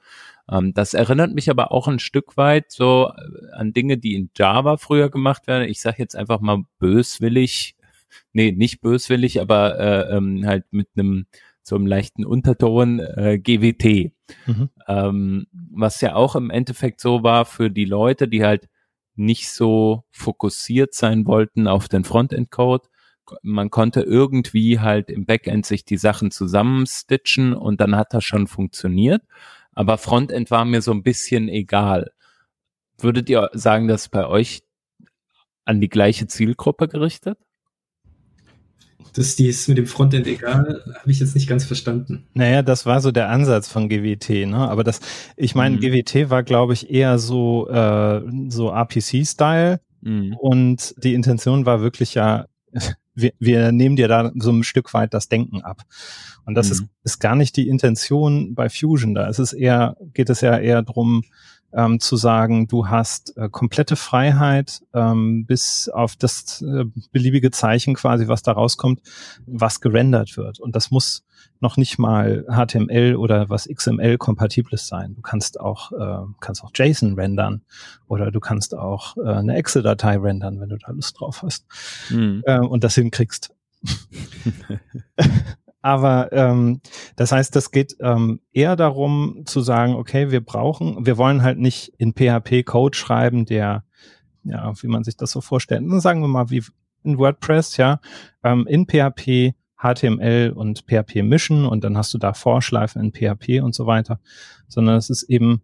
Speaker 1: Ähm, das erinnert mich aber auch ein Stück weit so äh, an Dinge, die in Java früher gemacht werden. Ich sage jetzt einfach mal böswillig, nee, nicht böswillig, aber äh, ähm, halt mit einem so einem leichten Unterton äh, GWT. Mhm. Ähm, was ja auch im Endeffekt so war für die Leute, die halt nicht so fokussiert sein wollten auf den Frontend-Code. Man konnte irgendwie halt im Backend sich die Sachen zusammenstitchen und dann hat das schon funktioniert. Aber Frontend war mir so ein bisschen egal. Würdet ihr sagen, dass bei euch an die gleiche Zielgruppe gerichtet?
Speaker 3: dass die ist mit dem Frontend egal, habe ich jetzt nicht ganz verstanden.
Speaker 4: Naja, das war so der Ansatz von GWT, ne? Aber das, ich meine, mhm. GWT war, glaube ich, eher so, äh, so RPC-Style mhm. und die Intention war wirklich ja, wir, wir nehmen dir da so ein Stück weit das Denken ab. Und das mhm. ist, ist gar nicht die Intention bei Fusion da. Es ist eher, geht es ja eher drum ähm, zu sagen, du hast äh, komplette Freiheit ähm, bis auf das äh, beliebige Zeichen quasi, was da rauskommt, was gerendert wird. Und das muss noch nicht mal HTML oder was XML kompatibles sein. Du kannst auch äh, kannst auch JSON rendern oder du kannst auch äh, eine Excel-Datei rendern, wenn du da Lust drauf hast mhm. äh, und das hinkriegst. Aber ähm, das heißt, das geht ähm, eher darum zu sagen, okay, wir brauchen, wir wollen halt nicht in PHP Code schreiben, der, ja, wie man sich das so vorstellt. Sagen wir mal, wie in WordPress, ja, ähm, in PHP HTML und PHP mischen und dann hast du da Vorschleifen in PHP und so weiter, sondern es ist eben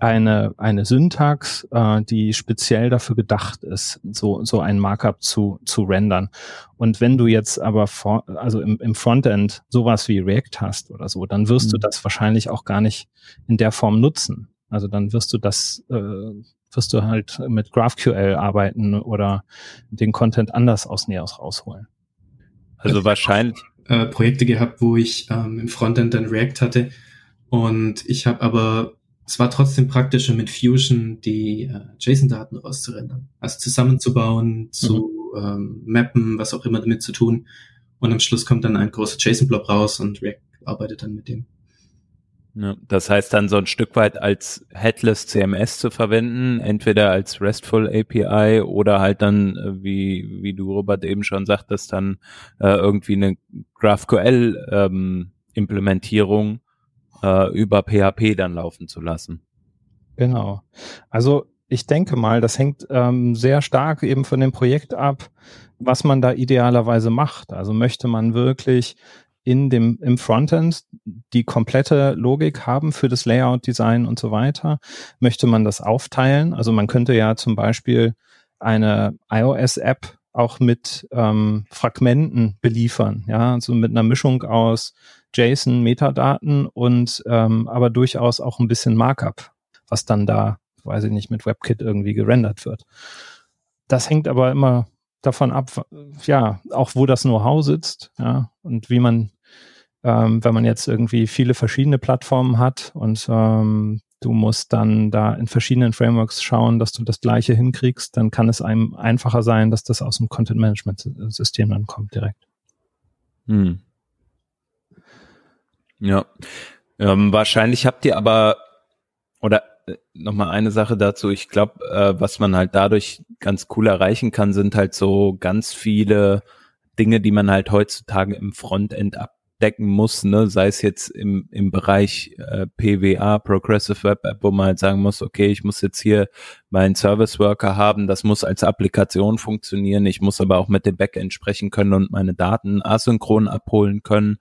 Speaker 4: eine, eine Syntax, äh, die speziell dafür gedacht ist, so, so ein Markup zu, zu rendern. Und wenn du jetzt aber vor, also im, im Frontend sowas wie React hast oder so, dann wirst mhm. du das wahrscheinlich auch gar nicht in der Form nutzen. Also dann wirst du das, äh, wirst du halt mit GraphQL arbeiten oder den Content anders aus Neos rausholen.
Speaker 3: Also wahrscheinlich. Äh, Projekte gehabt, wo ich ähm, im Frontend dann React hatte und ich habe aber es war trotzdem praktischer mit Fusion die äh, JSON-Daten rauszurendern, also zusammenzubauen, zu mhm. ähm, mappen, was auch immer damit zu tun. Und am Schluss kommt dann ein großer JSON-Blob raus und React arbeitet dann mit dem.
Speaker 1: Ja, das heißt dann so ein Stück weit als Headless CMS zu verwenden, entweder als RESTful API oder halt dann, äh, wie, wie du Robert eben schon sagtest, dann äh, irgendwie eine GraphQL ähm, Implementierung äh, über PHP dann laufen zu lassen.
Speaker 4: Genau. Also ich denke mal, das hängt ähm, sehr stark eben von dem Projekt ab, was man da idealerweise macht. Also möchte man wirklich in dem, im Frontend die komplette Logik haben für das Layout, Design und so weiter? Möchte man das aufteilen? Also man könnte ja zum Beispiel eine iOS-App auch mit ähm, Fragmenten beliefern, ja, also mit einer Mischung aus JSON, Metadaten und ähm, aber durchaus auch ein bisschen Markup, was dann da, weiß ich nicht, mit WebKit irgendwie gerendert wird. Das hängt aber immer davon ab, ja, auch wo das Know-how sitzt, ja, und wie man, ähm, wenn man jetzt irgendwie viele verschiedene Plattformen hat und ähm, du musst dann da in verschiedenen Frameworks schauen, dass du das Gleiche hinkriegst, dann kann es einem einfacher sein, dass das aus dem Content-Management-System dann kommt direkt. Hm.
Speaker 1: Ja. Ähm, wahrscheinlich habt ihr aber, oder äh, nochmal eine Sache dazu, ich glaube, äh, was man halt dadurch ganz cool erreichen kann, sind halt so ganz viele Dinge, die man halt heutzutage im Frontend ab decken muss, ne? sei es jetzt im, im Bereich äh, PWA, Progressive Web App, wo man halt sagen muss, okay, ich muss jetzt hier meinen Service Worker haben, das muss als Applikation funktionieren, ich muss aber auch mit dem Backend sprechen können und meine Daten asynchron abholen können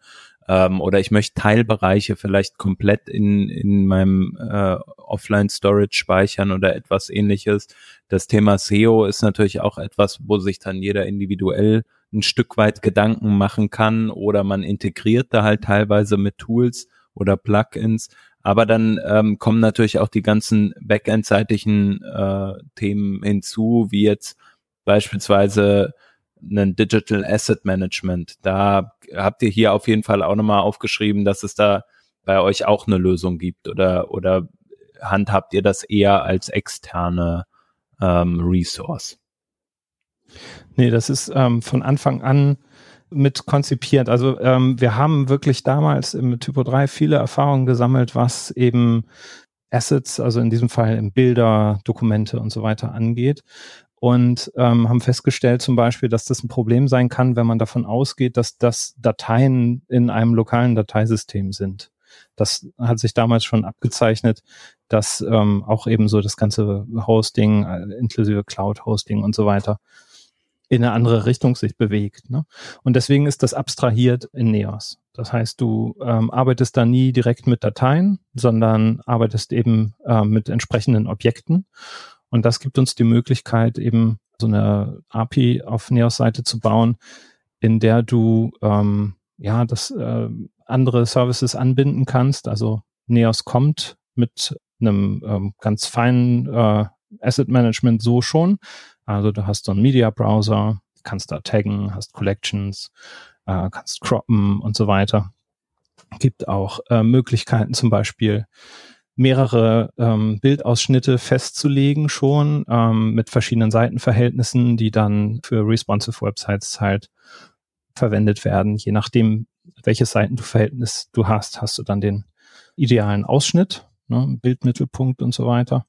Speaker 1: ähm, oder ich möchte Teilbereiche vielleicht komplett in, in meinem äh, Offline-Storage speichern oder etwas ähnliches. Das Thema SEO ist natürlich auch etwas, wo sich dann jeder individuell ein Stück weit Gedanken machen kann oder man integriert da halt teilweise mit Tools oder Plugins. Aber dann ähm, kommen natürlich auch die ganzen Backend-seitigen äh, Themen hinzu, wie jetzt beispielsweise ein Digital Asset Management. Da habt ihr hier auf jeden Fall auch nochmal aufgeschrieben, dass es da bei euch auch eine Lösung gibt oder, oder handhabt ihr das eher als externe ähm, Resource?
Speaker 4: Nee, das ist ähm, von Anfang an mit konzipiert. Also ähm, wir haben wirklich damals im Typo 3 viele Erfahrungen gesammelt, was eben Assets, also in diesem Fall Bilder, Dokumente und so weiter angeht. Und ähm, haben festgestellt zum Beispiel, dass das ein Problem sein kann, wenn man davon ausgeht, dass das Dateien in einem lokalen Dateisystem sind. Das hat sich damals schon abgezeichnet, dass ähm, auch eben so das ganze Hosting, äh, inklusive Cloud-Hosting und so weiter, in eine andere Richtung sich bewegt. Ne? Und deswegen ist das abstrahiert in Neos. Das heißt, du ähm, arbeitest da nie direkt mit Dateien, sondern arbeitest eben äh, mit entsprechenden Objekten. Und das gibt uns die Möglichkeit, eben so eine API auf Neos Seite zu bauen, in der du ähm, ja das äh, andere Services anbinden kannst. Also Neos kommt mit einem ähm, ganz feinen äh, Asset Management so schon, also du hast so einen Media Browser, kannst da taggen, hast Collections, äh, kannst croppen und so weiter. Gibt auch äh, Möglichkeiten zum Beispiel mehrere ähm, Bildausschnitte festzulegen schon ähm, mit verschiedenen Seitenverhältnissen, die dann für responsive Websites halt verwendet werden. Je nachdem, welches Seitenverhältnis du hast, hast du dann den idealen Ausschnitt, ne, Bildmittelpunkt und so weiter.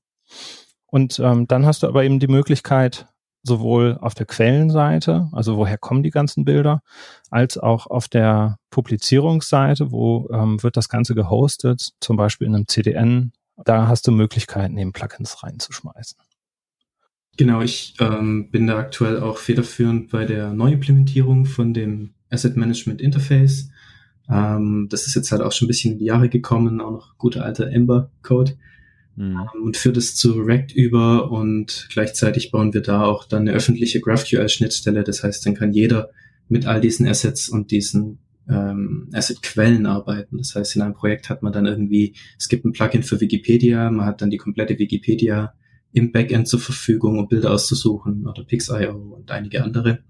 Speaker 4: Und ähm, dann hast du aber eben die Möglichkeit, sowohl auf der Quellenseite, also woher kommen die ganzen Bilder, als auch auf der Publizierungsseite, wo ähm, wird das Ganze gehostet, zum Beispiel in einem CDN. Da hast du Möglichkeiten, eben Plugins reinzuschmeißen.
Speaker 3: Genau, ich ähm, bin da aktuell auch federführend bei der Neuimplementierung von dem Asset Management Interface. Ähm, das ist jetzt halt auch schon ein bisschen in die Jahre gekommen, auch noch guter alter Ember-Code mhm. und führt es zu React über und gleichzeitig bauen wir da auch dann eine öffentliche GraphQL-Schnittstelle. Das heißt, dann kann jeder mit all diesen Assets und diesen ähm, Asset-Quellen arbeiten. Das heißt, in einem Projekt hat man dann irgendwie, es gibt ein Plugin für Wikipedia, man hat dann die komplette Wikipedia im Backend zur Verfügung, um Bilder auszusuchen oder Pix.io und einige andere.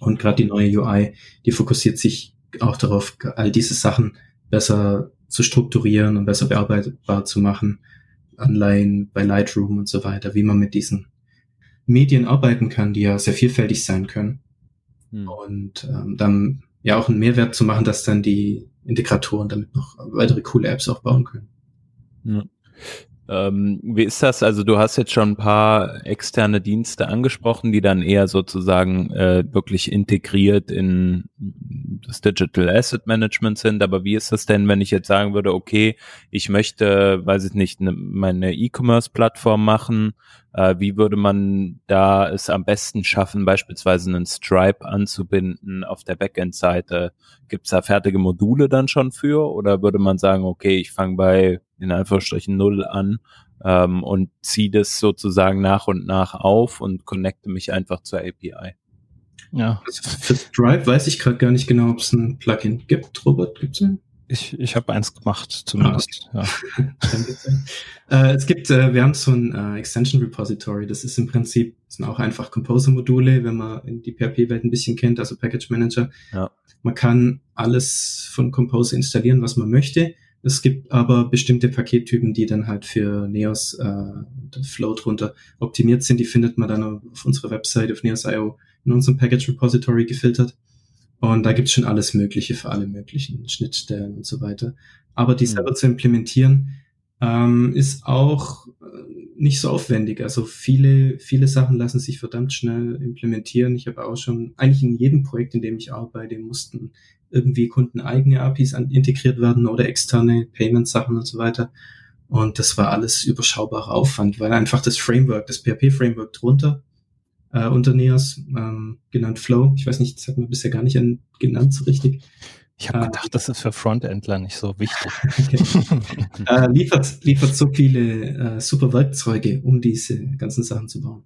Speaker 3: Und gerade die neue UI, die fokussiert sich auch darauf, all diese Sachen besser zu strukturieren und besser bearbeitbar zu machen Anleihen bei Lightroom und so weiter, wie man mit diesen Medien arbeiten kann, die ja sehr vielfältig sein können. Hm. Und ähm, dann ja auch einen Mehrwert zu machen, dass dann die Integratoren damit noch weitere coole Apps auch bauen können.
Speaker 1: Ja. Ähm, wie ist das? Also du hast jetzt schon ein paar externe Dienste angesprochen, die dann eher sozusagen äh, wirklich integriert in das Digital Asset Management sind. Aber wie ist das denn, wenn ich jetzt sagen würde, okay, ich möchte, weiß ich nicht, ne, meine E-Commerce-Plattform machen? Äh, wie würde man da es am besten schaffen, beispielsweise einen Stripe anzubinden auf der Backend-Seite? Gibt es da fertige Module dann schon für? Oder würde man sagen, okay, ich fange bei in Anführungsstrichen null an ähm, und ziehe das sozusagen nach und nach auf und connecte mich einfach zur API.
Speaker 3: Ja. Also für Stripe weiß ich gerade gar nicht genau, ob es ein Plugin gibt. Robert, gibt es einen?
Speaker 4: Ich, ich habe eins gemacht, zumindest. Ah, okay.
Speaker 3: Ja. äh, es gibt, äh, wir haben so ein äh, Extension Repository. Das ist im Prinzip, sind auch einfach Composer-Module, wenn man in die PHP-Welt ein bisschen kennt, also Package Manager. Ja. Man kann alles von Composer installieren, was man möchte. Es gibt aber bestimmte Pakettypen, die dann halt für Neos äh, Flow drunter optimiert sind. Die findet man dann auf unserer Website auf Neos.io in unserem Package Repository gefiltert. Und da gibt's schon alles Mögliche für alle möglichen Schnittstellen und so weiter. Aber die mhm. selber zu implementieren, ähm, ist auch äh, nicht so aufwendig. Also viele, viele Sachen lassen sich verdammt schnell implementieren. Ich habe auch schon, eigentlich in jedem Projekt, in dem ich arbeite, mussten irgendwie kundeneigene APIs an, integriert werden oder externe Payment-Sachen und so weiter. Und das war alles überschaubarer Aufwand, weil einfach das Framework, das PHP-Framework drunter äh, unter NEOS, ähm, genannt Flow, ich weiß nicht, das hat man bisher gar nicht an, genannt so richtig.
Speaker 4: Ich habe äh, gedacht, das ist für Frontendler nicht so wichtig.
Speaker 3: äh, liefert, liefert so viele äh, super Werkzeuge, um diese ganzen Sachen zu bauen.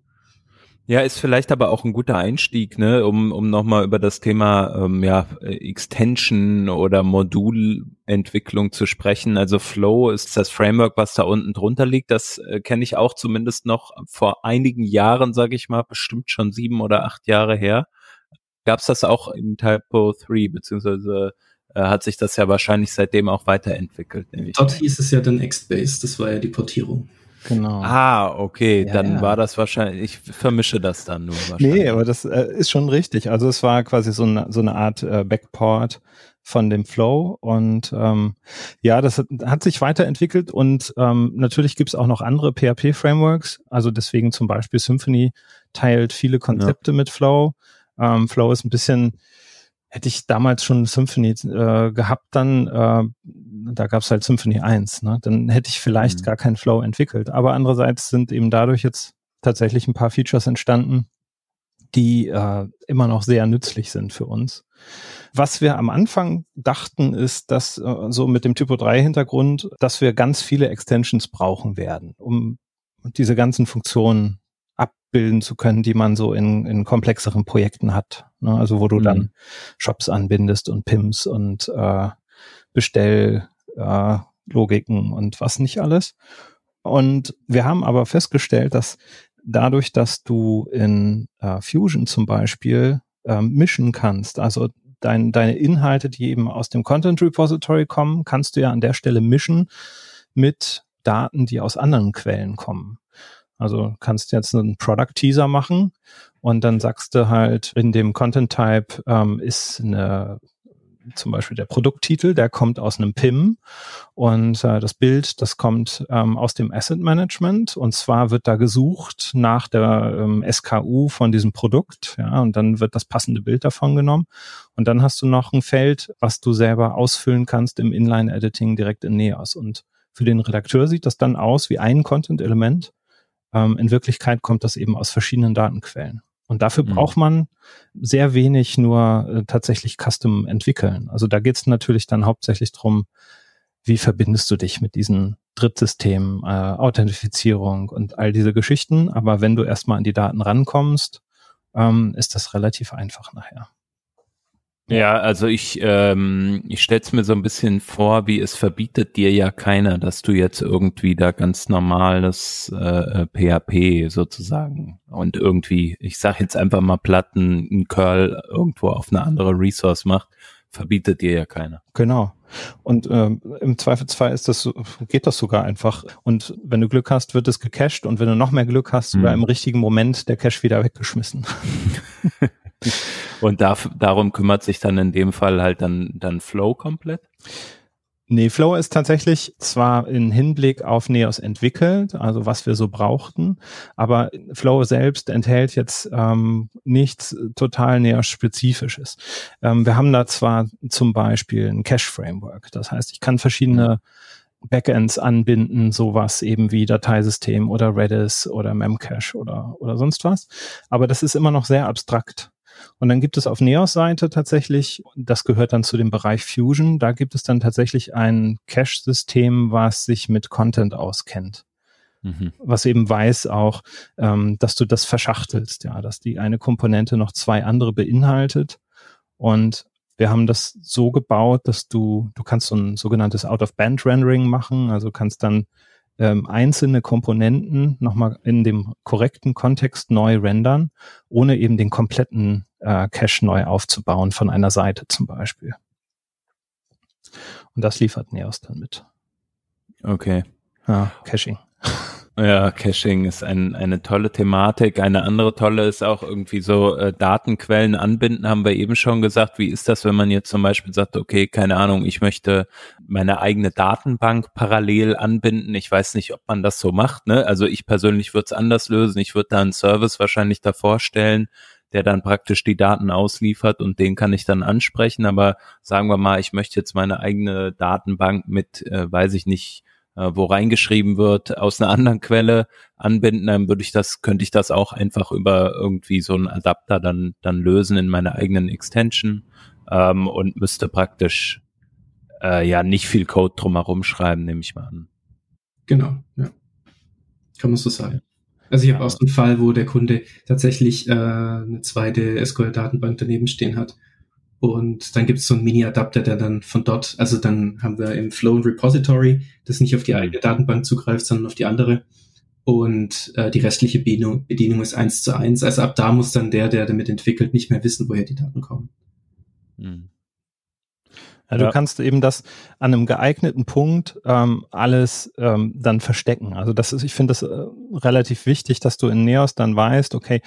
Speaker 1: Ja, ist vielleicht aber auch ein guter Einstieg, ne, um, um nochmal über das Thema ähm, ja, Extension oder Modulentwicklung zu sprechen. Also Flow ist das Framework, was da unten drunter liegt. Das äh, kenne ich auch zumindest noch vor einigen Jahren, sage ich mal, bestimmt schon sieben oder acht Jahre her. Gab es das auch in Typo 3, beziehungsweise äh, hat sich das ja wahrscheinlich seitdem auch weiterentwickelt.
Speaker 3: Dort hieß es ja dann X-Base, das war ja die Portierung.
Speaker 1: Genau. Ah, okay, ja, dann ja. war das wahrscheinlich, ich vermische das dann nur wahrscheinlich.
Speaker 4: Nee, aber das äh, ist schon richtig. Also es war quasi so eine, so eine Art äh, Backport von dem Flow und ähm, ja, das hat, hat sich weiterentwickelt und ähm, natürlich gibt's auch noch andere PHP-Frameworks. Also deswegen zum Beispiel Symfony teilt viele Konzepte ja. mit Flow. Ähm, Flow ist ein bisschen hätte ich damals schon Symphony äh, gehabt, dann äh, da gab es halt Symphony 1, ne? dann hätte ich vielleicht mhm. gar keinen Flow entwickelt. Aber andererseits sind eben dadurch jetzt tatsächlich ein paar Features entstanden, die äh, immer noch sehr nützlich sind für uns. Was wir am Anfang dachten, ist, dass äh, so mit dem Typo 3 Hintergrund, dass wir ganz viele Extensions brauchen werden, um diese ganzen Funktionen abbilden zu können, die man so in, in komplexeren Projekten hat. Ne? Also wo du mhm. dann Shops anbindest und PIMs und äh, Bestelllogiken äh, und was nicht alles. Und wir haben aber festgestellt, dass dadurch, dass du in äh, Fusion zum Beispiel äh, mischen kannst, also dein, deine Inhalte, die eben aus dem Content Repository kommen, kannst du ja an der Stelle mischen mit Daten, die aus anderen Quellen kommen. Also kannst jetzt einen Product Teaser machen und dann sagst du halt in dem Content Type ähm, ist eine zum Beispiel der Produkttitel, der kommt aus einem PIM und äh, das Bild, das kommt ähm, aus dem Asset Management und zwar wird da gesucht nach der ähm, SKU von diesem Produkt, ja, und dann wird das passende Bild davon genommen und dann hast du noch ein Feld, was du selber ausfüllen kannst im Inline Editing direkt in Neos und für den Redakteur sieht das dann aus wie ein Content-Element ähm, in Wirklichkeit kommt das eben aus verschiedenen Datenquellen. Und dafür mhm. braucht man sehr wenig nur äh, tatsächlich Custom entwickeln. Also da geht es natürlich dann hauptsächlich drum, wie verbindest du dich mit diesen Drittsystemen, äh, Authentifizierung und all diese Geschichten. Aber wenn du erstmal an die Daten rankommst, ähm, ist das relativ einfach nachher.
Speaker 1: Ja, also ich, ähm, ich stelle es mir so ein bisschen vor, wie es verbietet dir ja keiner, dass du jetzt irgendwie da ganz normales äh, PHP äh, sozusagen und irgendwie, ich sag jetzt einfach mal Platten, ein Curl irgendwo auf eine andere Resource macht, verbietet dir ja keiner.
Speaker 4: Genau. Und ähm, im Zweifelsfall ist das, geht das sogar einfach. Und wenn du Glück hast, wird es gecached und wenn du noch mehr Glück hast, sogar hm. im richtigen Moment der Cache wieder weggeschmissen.
Speaker 1: Und da, darum kümmert sich dann in dem Fall halt dann, dann Flow komplett?
Speaker 4: Nee, Flow ist tatsächlich zwar in Hinblick auf Neos entwickelt, also was wir so brauchten, aber Flow selbst enthält jetzt ähm, nichts total Neos-spezifisches. Ähm, wir haben da zwar zum Beispiel ein Cache-Framework, das heißt, ich kann verschiedene Backends anbinden, sowas eben wie Dateisystem oder Redis oder Memcache oder, oder sonst was, aber das ist immer noch sehr abstrakt. Und dann gibt es auf Neos Seite tatsächlich, das gehört dann zu dem Bereich Fusion, da gibt es dann tatsächlich ein Cache-System, was sich mit Content auskennt. Mhm. Was eben weiß auch, ähm, dass du das verschachtelst, ja, dass die eine Komponente noch zwei andere beinhaltet. Und wir haben das so gebaut, dass du, du kannst so ein sogenanntes Out-of-Band-Rendering machen, also kannst dann ähm, einzelne Komponenten nochmal in dem korrekten Kontext neu rendern, ohne eben den kompletten äh, Cache neu aufzubauen von einer Seite zum Beispiel. Und das liefert Neos dann mit.
Speaker 1: Okay.
Speaker 4: Ja, Caching.
Speaker 1: Ja, Caching ist ein, eine tolle Thematik. Eine andere tolle ist auch irgendwie so äh, Datenquellen anbinden, haben wir eben schon gesagt. Wie ist das, wenn man jetzt zum Beispiel sagt, okay, keine Ahnung, ich möchte meine eigene Datenbank parallel anbinden. Ich weiß nicht, ob man das so macht. Ne? Also ich persönlich würde es anders lösen. Ich würde da einen Service wahrscheinlich davor stellen, der dann praktisch die Daten ausliefert und den kann ich dann ansprechen. Aber sagen wir mal, ich möchte jetzt meine eigene Datenbank mit, äh, weiß ich nicht, wo reingeschrieben wird, aus einer anderen Quelle anbinden, dann würde ich das, könnte ich das auch einfach über irgendwie so einen Adapter dann, dann lösen in meiner eigenen Extension ähm, und müsste praktisch äh, ja nicht viel Code drumherum schreiben, nehme ich mal an.
Speaker 3: Genau, ja. Kann man so sagen. Also ich habe auch so einen Fall, wo der Kunde tatsächlich äh, eine zweite SQL-Datenbank daneben stehen hat und dann gibt es so einen Mini-Adapter, der dann von dort, also dann haben wir im Flow ein Repository, das nicht auf die eigene Datenbank zugreift, sondern auf die andere. Und äh, die restliche Bedienung, Bedienung ist eins zu eins. Also ab da muss dann der, der damit entwickelt, nicht mehr wissen, woher die Daten kommen.
Speaker 4: Hm. Ja, du kannst eben das an einem geeigneten Punkt ähm, alles ähm, dann verstecken. Also das ist, ich finde das äh, relativ wichtig, dass du in Neos dann weißt, okay,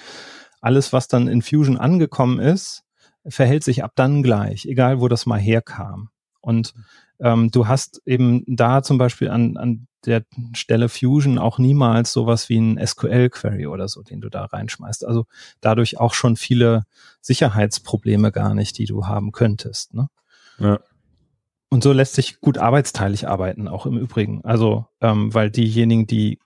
Speaker 4: alles, was dann in Fusion angekommen ist, verhält sich ab dann gleich, egal wo das mal herkam. Und ähm, du hast eben da zum Beispiel an, an der Stelle Fusion auch niemals sowas wie ein SQL-Query oder so, den du da reinschmeißt. Also dadurch auch schon viele Sicherheitsprobleme gar nicht, die du haben könntest. Ne? Ja. Und so lässt sich gut arbeitsteilig arbeiten, auch im Übrigen. Also, ähm, weil diejenigen, die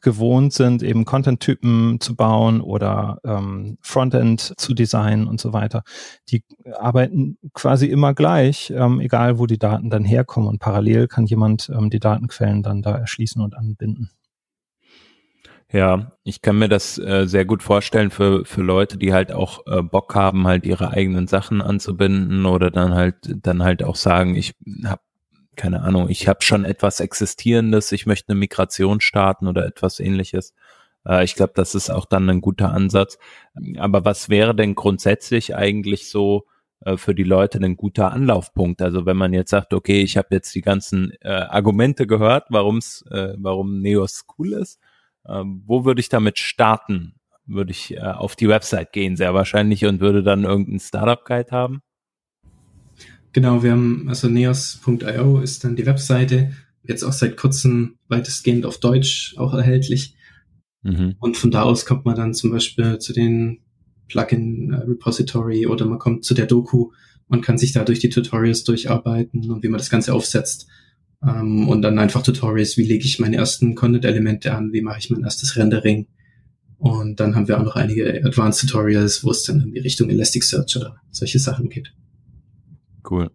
Speaker 4: gewohnt sind, eben Content-Typen zu bauen oder ähm, Frontend zu designen und so weiter. Die arbeiten quasi immer gleich, ähm, egal wo die Daten dann herkommen. Und parallel kann jemand ähm, die Datenquellen dann da erschließen und anbinden.
Speaker 1: Ja, ich kann mir das äh, sehr gut vorstellen für, für Leute, die halt auch äh, Bock haben, halt ihre eigenen Sachen anzubinden oder dann halt dann halt auch sagen, ich habe keine Ahnung, ich habe schon etwas Existierendes, ich möchte eine Migration starten oder etwas ähnliches. Äh, ich glaube, das ist auch dann ein guter Ansatz. Aber was wäre denn grundsätzlich eigentlich so äh, für die Leute ein guter Anlaufpunkt? Also wenn man jetzt sagt, okay, ich habe jetzt die ganzen äh, Argumente gehört, warum's, warum Neos cool ist, äh, wo würde ich damit starten? Würde ich auf die Website gehen, sehr wahrscheinlich, und würde dann irgendeinen Startup-Guide haben?
Speaker 3: Genau, wir haben, also neos.io ist dann die Webseite, jetzt auch seit kurzem weitestgehend auf Deutsch auch erhältlich. Mhm. Und von da aus kommt man dann zum Beispiel zu den Plugin Repository oder man kommt zu der Doku und kann sich da durch die Tutorials durcharbeiten und wie man das Ganze aufsetzt. Ähm, und dann einfach Tutorials, wie lege ich meine ersten Content-Elemente an, wie mache ich mein erstes Rendering. Und dann haben wir auch noch einige Advanced Tutorials, wo es dann in die Richtung Elasticsearch oder solche Sachen geht.
Speaker 1: Cool.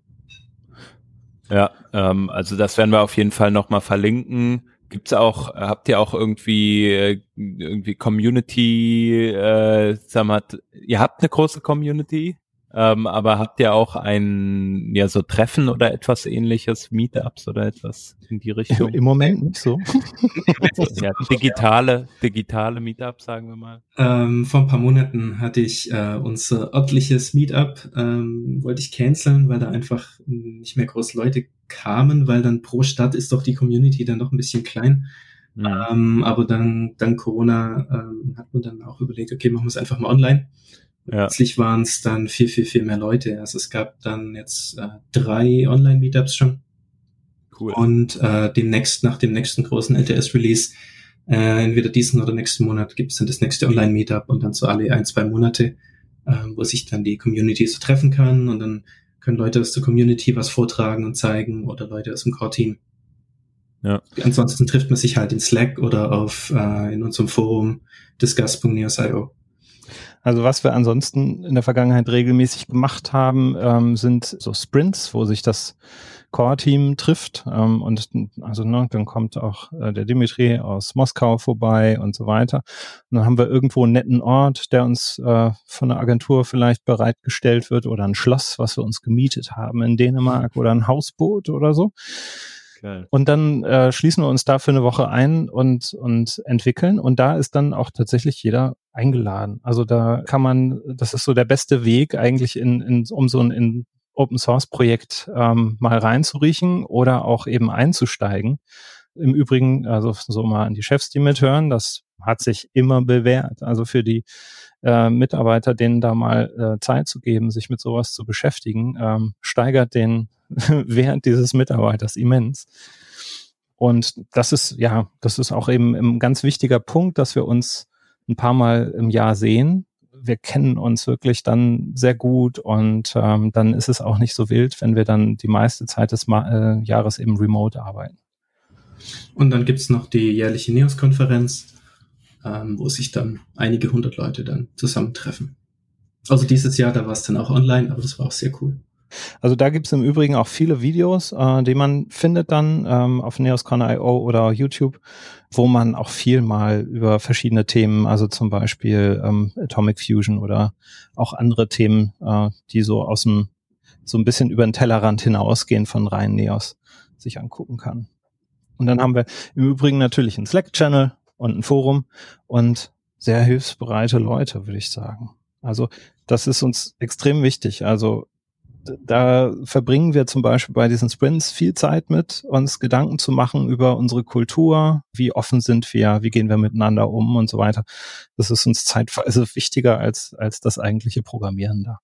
Speaker 1: Ja, ähm, also das werden wir auf jeden Fall nochmal verlinken. Gibt's auch, habt ihr auch irgendwie äh, irgendwie Community, äh, sag mal, ihr habt eine große Community? Ähm, aber habt ihr auch ein, ja, so Treffen oder etwas ähnliches, Meetups oder etwas in die Richtung?
Speaker 4: Im Moment nicht so.
Speaker 1: ja, digitale, digitale Meetups, sagen wir mal.
Speaker 3: Ähm, vor ein paar Monaten hatte ich äh, unser örtliches Meetup, ähm, wollte ich canceln, weil da einfach nicht mehr groß Leute kamen, weil dann pro Stadt ist doch die Community dann noch ein bisschen klein. Mhm. Ähm, aber dann, dann Corona ähm, hat man dann auch überlegt, okay, machen wir es einfach mal online. Ja. Plötzlich waren es dann viel, viel, viel mehr Leute. Also es gab dann jetzt äh, drei Online-Meetups schon. cool. Und äh, demnächst, nach dem nächsten großen LTS-Release, äh, entweder diesen oder nächsten Monat gibt es dann das nächste Online-Meetup und dann so alle ein, zwei Monate, äh, wo sich dann die Community so treffen kann und dann können Leute aus der Community was vortragen und zeigen oder Leute aus dem Core-Team. Ja. Ansonsten trifft man sich halt in Slack oder auf äh, in unserem Forum discuss.neos.io.
Speaker 4: Also was wir ansonsten in der Vergangenheit regelmäßig gemacht haben, ähm, sind so Sprints, wo sich das Core-Team trifft. Ähm, und also ne, dann kommt auch äh, der Dimitri aus Moskau vorbei und so weiter. Und dann haben wir irgendwo einen netten Ort, der uns äh, von der Agentur vielleicht bereitgestellt wird oder ein Schloss, was wir uns gemietet haben in Dänemark oder ein Hausboot oder so. Und dann äh, schließen wir uns da für eine Woche ein und, und entwickeln. Und da ist dann auch tatsächlich jeder eingeladen. Also da kann man, das ist so der beste Weg eigentlich in, in um so ein in Open Source Projekt ähm, mal reinzuriechen oder auch eben einzusteigen. Im Übrigen, also so mal an die Chefs, die mithören, das hat sich immer bewährt. Also für die äh, Mitarbeiter, denen da mal äh, Zeit zu geben, sich mit sowas zu beschäftigen, ähm, steigert den Wert dieses Mitarbeiters immens. Und das ist, ja, das ist auch eben ein ganz wichtiger Punkt, dass wir uns ein paar Mal im Jahr sehen. Wir kennen uns wirklich dann sehr gut und ähm, dann ist es auch nicht so wild, wenn wir dann die meiste Zeit des Ma äh, Jahres eben remote arbeiten.
Speaker 3: Und dann gibt's noch die jährliche NEOS-Konferenz, ähm, wo sich dann einige hundert Leute dann zusammentreffen. Also dieses Jahr, da war es dann auch online, aber das war auch sehr cool.
Speaker 4: Also da gibt es im Übrigen auch viele Videos, äh, die man findet dann ähm, auf neoscon.io oder YouTube, wo man auch viel mal über verschiedene Themen, also zum Beispiel ähm, Atomic Fusion oder auch andere Themen, äh, die so aus dem so ein bisschen über den Tellerrand hinausgehen von rein Neos, sich angucken kann. Und dann haben wir im Übrigen natürlich einen Slack-Channel und ein Forum und sehr hilfsbereite Leute, würde ich sagen. Also das ist uns extrem wichtig. Also da verbringen wir zum Beispiel bei diesen Sprints viel Zeit mit, uns Gedanken zu machen über unsere Kultur, wie offen sind wir, wie gehen wir miteinander um und so weiter. Das ist uns zeitweise wichtiger als, als das eigentliche Programmieren da.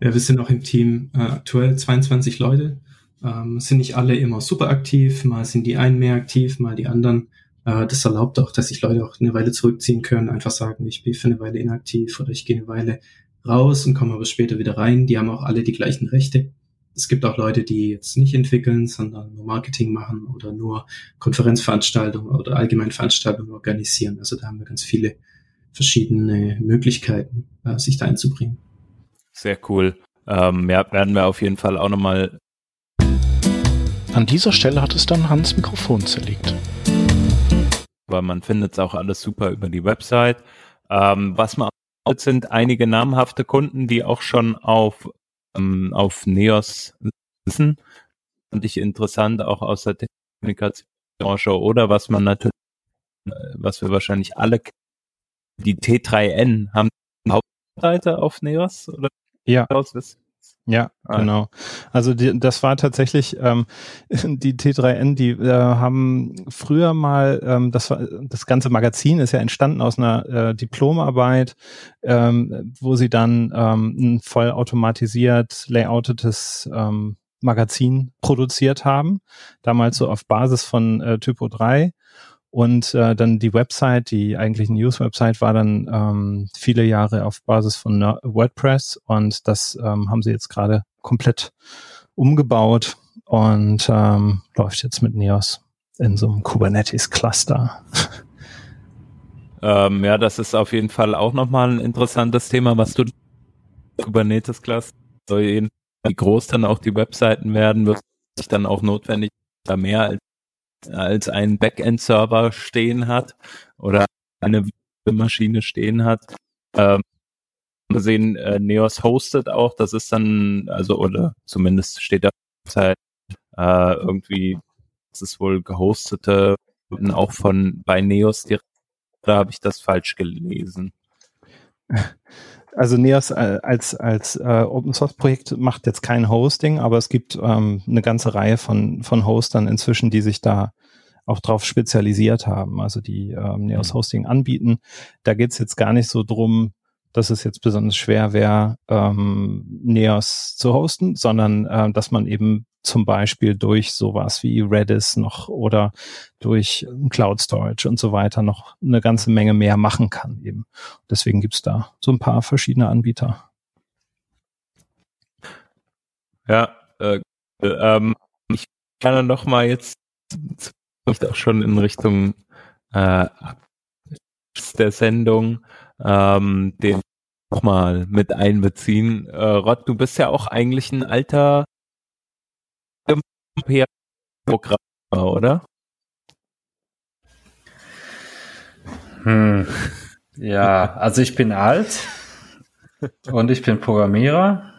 Speaker 3: Ja, wir sind auch im Team äh, aktuell 22 Leute. Ähm, sind nicht alle immer super aktiv, mal sind die einen mehr aktiv, mal die anderen. Äh, das erlaubt auch, dass sich Leute auch eine Weile zurückziehen können, einfach sagen, ich bin für eine Weile inaktiv oder ich gehe eine Weile raus und kommen aber später wieder rein. Die haben auch alle die gleichen Rechte. Es gibt auch Leute, die jetzt nicht entwickeln, sondern nur Marketing machen oder nur Konferenzveranstaltungen oder allgemein Veranstaltungen organisieren. Also da haben wir ganz viele verschiedene Möglichkeiten, äh, sich da einzubringen.
Speaker 1: Sehr cool. Ähm, ja, werden wir auf jeden Fall auch nochmal.
Speaker 5: An dieser Stelle hat es dann Hans Mikrofon zerlegt.
Speaker 1: Aber man findet es auch alles super über die Website. Ähm, was man sind einige namhafte Kunden, die auch schon auf, ähm, auf Neos wissen. Fand ich interessant, auch aus der Kommunikationsbranche oder was man natürlich, äh, was wir wahrscheinlich alle kennen, die T3N haben eine Hauptseite auf Neos oder?
Speaker 4: Ja. Ja, ah. genau. Also die, das war tatsächlich ähm, die T3N, die äh, haben früher mal, ähm, das war das ganze Magazin ist ja entstanden aus einer äh, Diplomarbeit, ähm, wo sie dann ähm, ein voll automatisiert layoutetes ähm, Magazin produziert haben, damals so auf Basis von äh, Typo 3 und äh, dann die Website, die eigentliche News-Website war dann ähm, viele Jahre auf Basis von WordPress und das ähm, haben sie jetzt gerade komplett umgebaut und ähm, läuft jetzt mit Neos in so einem Kubernetes-Cluster.
Speaker 1: Ähm, ja, das ist auf jeden Fall auch nochmal ein interessantes Thema, was du Kubernetes-Cluster, wie groß dann auch die Webseiten werden, wird sich dann auch notwendig da mehr als als ein Backend-Server stehen hat oder eine Maschine stehen hat. Ähm, gesehen, äh, Neos hostet auch, das ist dann, also, oder zumindest steht da äh, irgendwie, das ist wohl gehostete, auch von bei Neos direkt, da habe ich das falsch gelesen.
Speaker 4: Also Neos äh, als als äh, Open Source Projekt macht jetzt kein Hosting, aber es gibt ähm, eine ganze Reihe von von Hostern inzwischen, die sich da auch drauf spezialisiert haben, also die ähm, Neos mhm. Hosting anbieten. Da geht's jetzt gar nicht so drum, dass es jetzt besonders schwer wäre, ähm, Neos zu hosten, sondern äh, dass man eben zum Beispiel durch sowas wie Redis noch oder durch Cloud Storage und so weiter noch eine ganze Menge mehr machen kann eben. Deswegen gibt's da so ein paar verschiedene Anbieter.
Speaker 1: Ja, äh, ähm, ich kann noch mal jetzt auch schon in Richtung äh, der Sendung ähm, den nochmal mit einbeziehen. Äh, Rod, du bist ja auch eigentlich ein alter Programmer, oder?
Speaker 2: Hm. Ja, also ich bin alt und ich bin Programmierer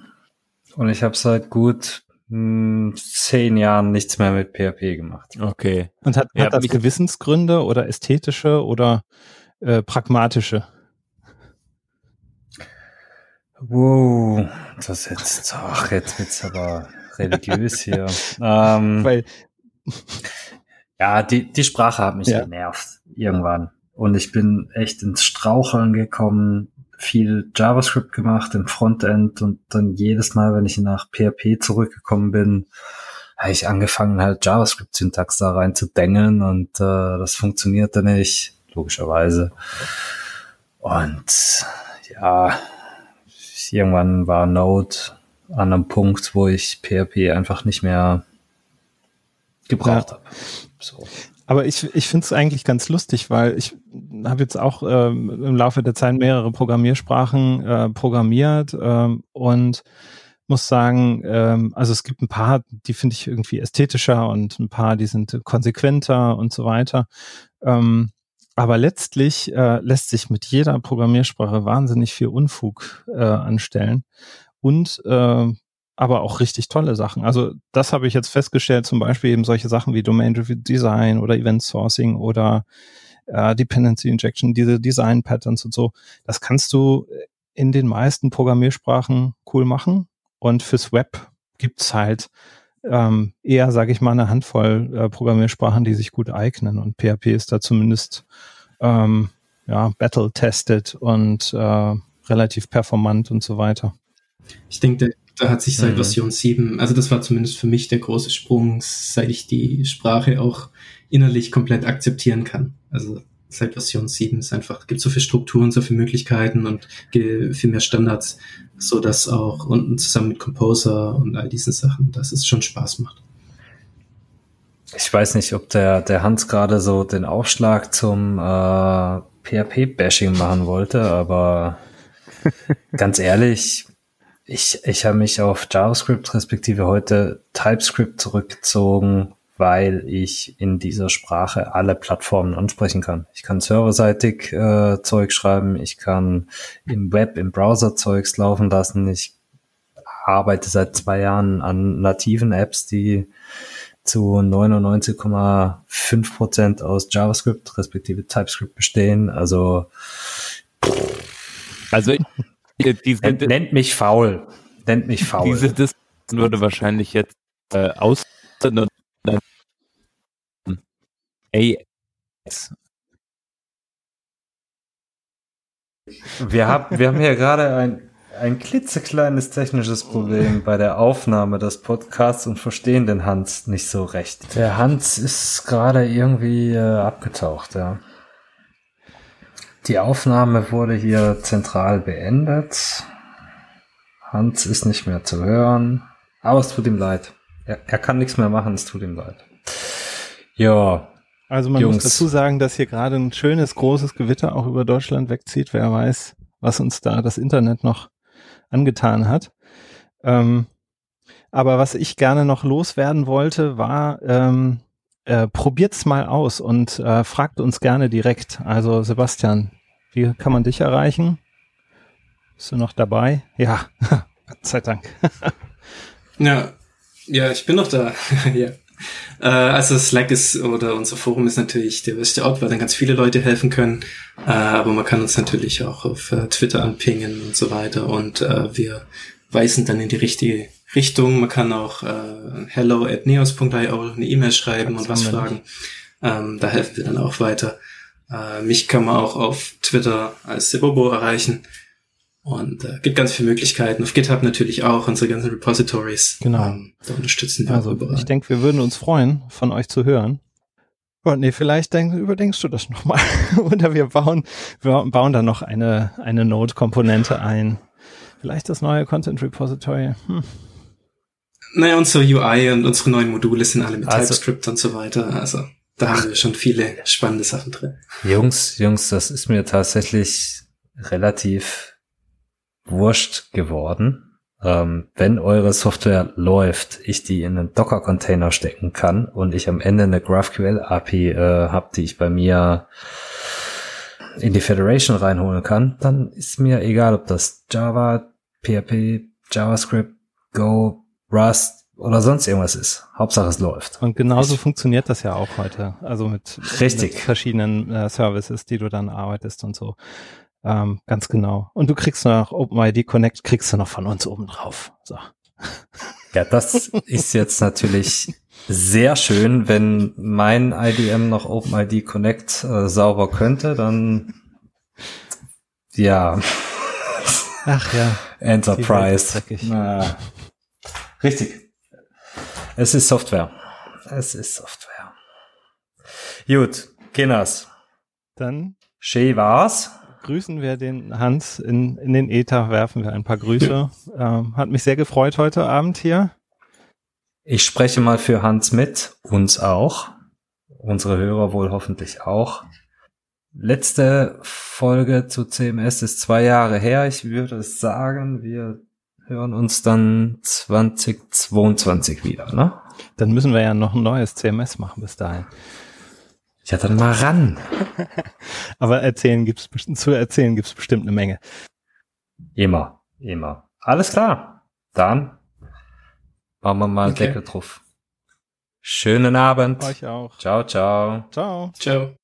Speaker 2: und ich habe seit gut mh, hm, zehn Jahren nichts mehr mit PHP gemacht.
Speaker 4: Okay. Und hat, ja, hat das Gewissensgründe oder ästhetische oder äh, pragmatische?
Speaker 2: Wow, das jetzt, ach, jetzt wird's aber religiös hier. ähm, Weil ja, die, die Sprache hat mich ja. genervt irgendwann. Und ich bin echt ins Straucheln gekommen, viel JavaScript gemacht im Frontend und dann jedes Mal, wenn ich nach PHP zurückgekommen bin, habe ich angefangen halt JavaScript-Syntax da rein zu dengeln und äh, das funktionierte nicht, logischerweise. Und ja, irgendwann war Node an einem Punkt, wo ich PHP einfach nicht mehr gebraucht ja. habe. So.
Speaker 4: Aber ich, ich finde es eigentlich ganz lustig, weil ich habe jetzt auch ähm, im Laufe der Zeit mehrere Programmiersprachen äh, programmiert ähm, und muss sagen, ähm, also es gibt ein paar, die finde ich irgendwie ästhetischer und ein paar, die sind konsequenter und so weiter. Ähm, aber letztlich äh, lässt sich mit jeder Programmiersprache wahnsinnig viel Unfug äh, anstellen und äh, aber auch richtig tolle Sachen. Also das habe ich jetzt festgestellt, zum Beispiel eben solche Sachen wie Domain-Driven Design oder Event Sourcing oder äh, Dependency Injection, diese Design Patterns und so. Das kannst du in den meisten Programmiersprachen cool machen. Und fürs Web gibt's halt ähm, eher, sage ich mal, eine Handvoll äh, Programmiersprachen, die sich gut eignen. Und PHP ist da zumindest ähm, ja, battle-tested und äh, relativ performant und so weiter.
Speaker 3: Ich denke, da hat sich seit mhm. Version 7, also das war zumindest für mich der große Sprung, seit ich die Sprache auch innerlich komplett akzeptieren kann. Also seit Version 7 ist einfach, gibt so viele Strukturen, so viele Möglichkeiten und viel mehr Standards, so dass auch unten zusammen mit Composer und all diesen Sachen, dass es schon Spaß macht.
Speaker 2: Ich weiß nicht, ob der, der Hans gerade so den Aufschlag zum äh, PHP-Bashing machen wollte, aber ganz ehrlich, ich, ich habe mich auf JavaScript respektive heute TypeScript zurückgezogen, weil ich in dieser Sprache alle Plattformen ansprechen kann. Ich kann serverseitig äh, Zeug schreiben, ich kann im Web, im Browser Zeugs laufen lassen. Ich arbeite seit zwei Jahren an nativen Apps, die zu 99,5 Prozent aus JavaScript respektive TypeScript bestehen. Also
Speaker 1: also
Speaker 2: diese, nennt, nennt mich faul. Nennt mich faul.
Speaker 1: Diese Diskussion würde wahrscheinlich jetzt äh, aus AS.
Speaker 2: Wir haben, wir haben hier gerade ein, ein klitzekleines technisches Problem bei der Aufnahme des Podcasts und verstehen den Hans nicht so recht. Der Hans ist gerade irgendwie äh, abgetaucht, ja. Die Aufnahme wurde hier zentral beendet. Hans ist nicht mehr zu hören. Aber es tut ihm leid. Er, er kann nichts mehr machen, es tut ihm leid. Ja.
Speaker 4: Also man Jungs. muss dazu sagen, dass hier gerade ein schönes, großes Gewitter auch über Deutschland wegzieht. Wer weiß, was uns da das Internet noch angetan hat. Ähm, aber was ich gerne noch loswerden wollte, war, ähm, äh, probiert's mal aus und äh, fragt uns gerne direkt. Also Sebastian, wie kann man dich erreichen? Bist du noch dabei? Ja, Gott sei Dank.
Speaker 3: ja, ja, ich bin noch da. ja. Äh, also Slack ist oder unser Forum ist natürlich der beste Ort, weil dann ganz viele Leute helfen können. Äh, aber man kann uns natürlich auch auf äh, Twitter anpingen und so weiter. Und äh, wir weisen dann in die richtige Richtung. Man kann auch äh, hello at neos.io eine E-Mail schreiben und was fragen. Ähm, da helfen wir dann auch weiter. Äh, mich kann man auch auf Twitter als Sebobo erreichen. Und äh, gibt ganz viele Möglichkeiten. Auf GitHub natürlich auch, unsere ganzen Repositories.
Speaker 4: Genau.
Speaker 3: Ähm, da unterstützen wir
Speaker 4: Also
Speaker 3: auch überall.
Speaker 4: ich denke, wir würden uns freuen, von euch zu hören. Und nee, vielleicht denk, überdenkst du das nochmal. Oder wir bauen, wir bauen da noch eine, eine Node-Komponente ein. Vielleicht das neue Content Repository. Hm.
Speaker 3: Naja, unsere UI und unsere neuen Module sind alle mit
Speaker 2: Also-
Speaker 3: TypeScript und so weiter. Also da haben wir schon viele spannende Sachen drin.
Speaker 2: Jungs, Jungs, das ist mir tatsächlich relativ wurscht geworden. Ähm, wenn eure Software läuft, ich die in einen Docker-Container stecken kann und ich am Ende eine GraphQL-API äh, habe, die ich bei mir in die Federation reinholen kann, dann ist mir egal, ob das Java, PHP, JavaScript, Go, Rust oder sonst irgendwas ist. Hauptsache es läuft.
Speaker 4: Und genauso funktioniert das ja auch heute. Also mit, mit verschiedenen äh, Services, die du dann arbeitest und so. Ähm, ganz genau. Und du kriegst noch OpenID Connect, kriegst du noch von uns oben drauf. So.
Speaker 2: Ja, das ist jetzt natürlich sehr schön, wenn mein IDM noch OpenID Connect äh, sauber könnte, dann ja,
Speaker 4: Ach ja.
Speaker 2: Enterprise. Na, richtig. Es ist Software. Es ist Software. Gut, Kinders.
Speaker 4: Dann
Speaker 2: Schön war's.
Speaker 4: grüßen wir den Hans in, in den Äther, werfen wir ein paar Grüße. Ähm, hat mich sehr gefreut heute Abend hier.
Speaker 2: Ich spreche mal für Hans mit, uns auch. Unsere Hörer wohl hoffentlich auch. Letzte Folge zu CMS ist zwei Jahre her. Ich würde sagen, wir hören uns dann 2022 wieder, ne?
Speaker 4: Dann müssen wir ja noch ein neues CMS machen bis dahin.
Speaker 2: Ja, dann mal ran.
Speaker 4: Aber erzählen gibt's zu erzählen gibt's bestimmt eine Menge.
Speaker 2: Immer, immer. Alles klar. Dann machen wir mal
Speaker 3: Okay.
Speaker 2: Deckel drauf. Schönen Abend.
Speaker 4: Euch auch.
Speaker 2: Ciao, ciao.
Speaker 4: Ciao.
Speaker 3: Ciao.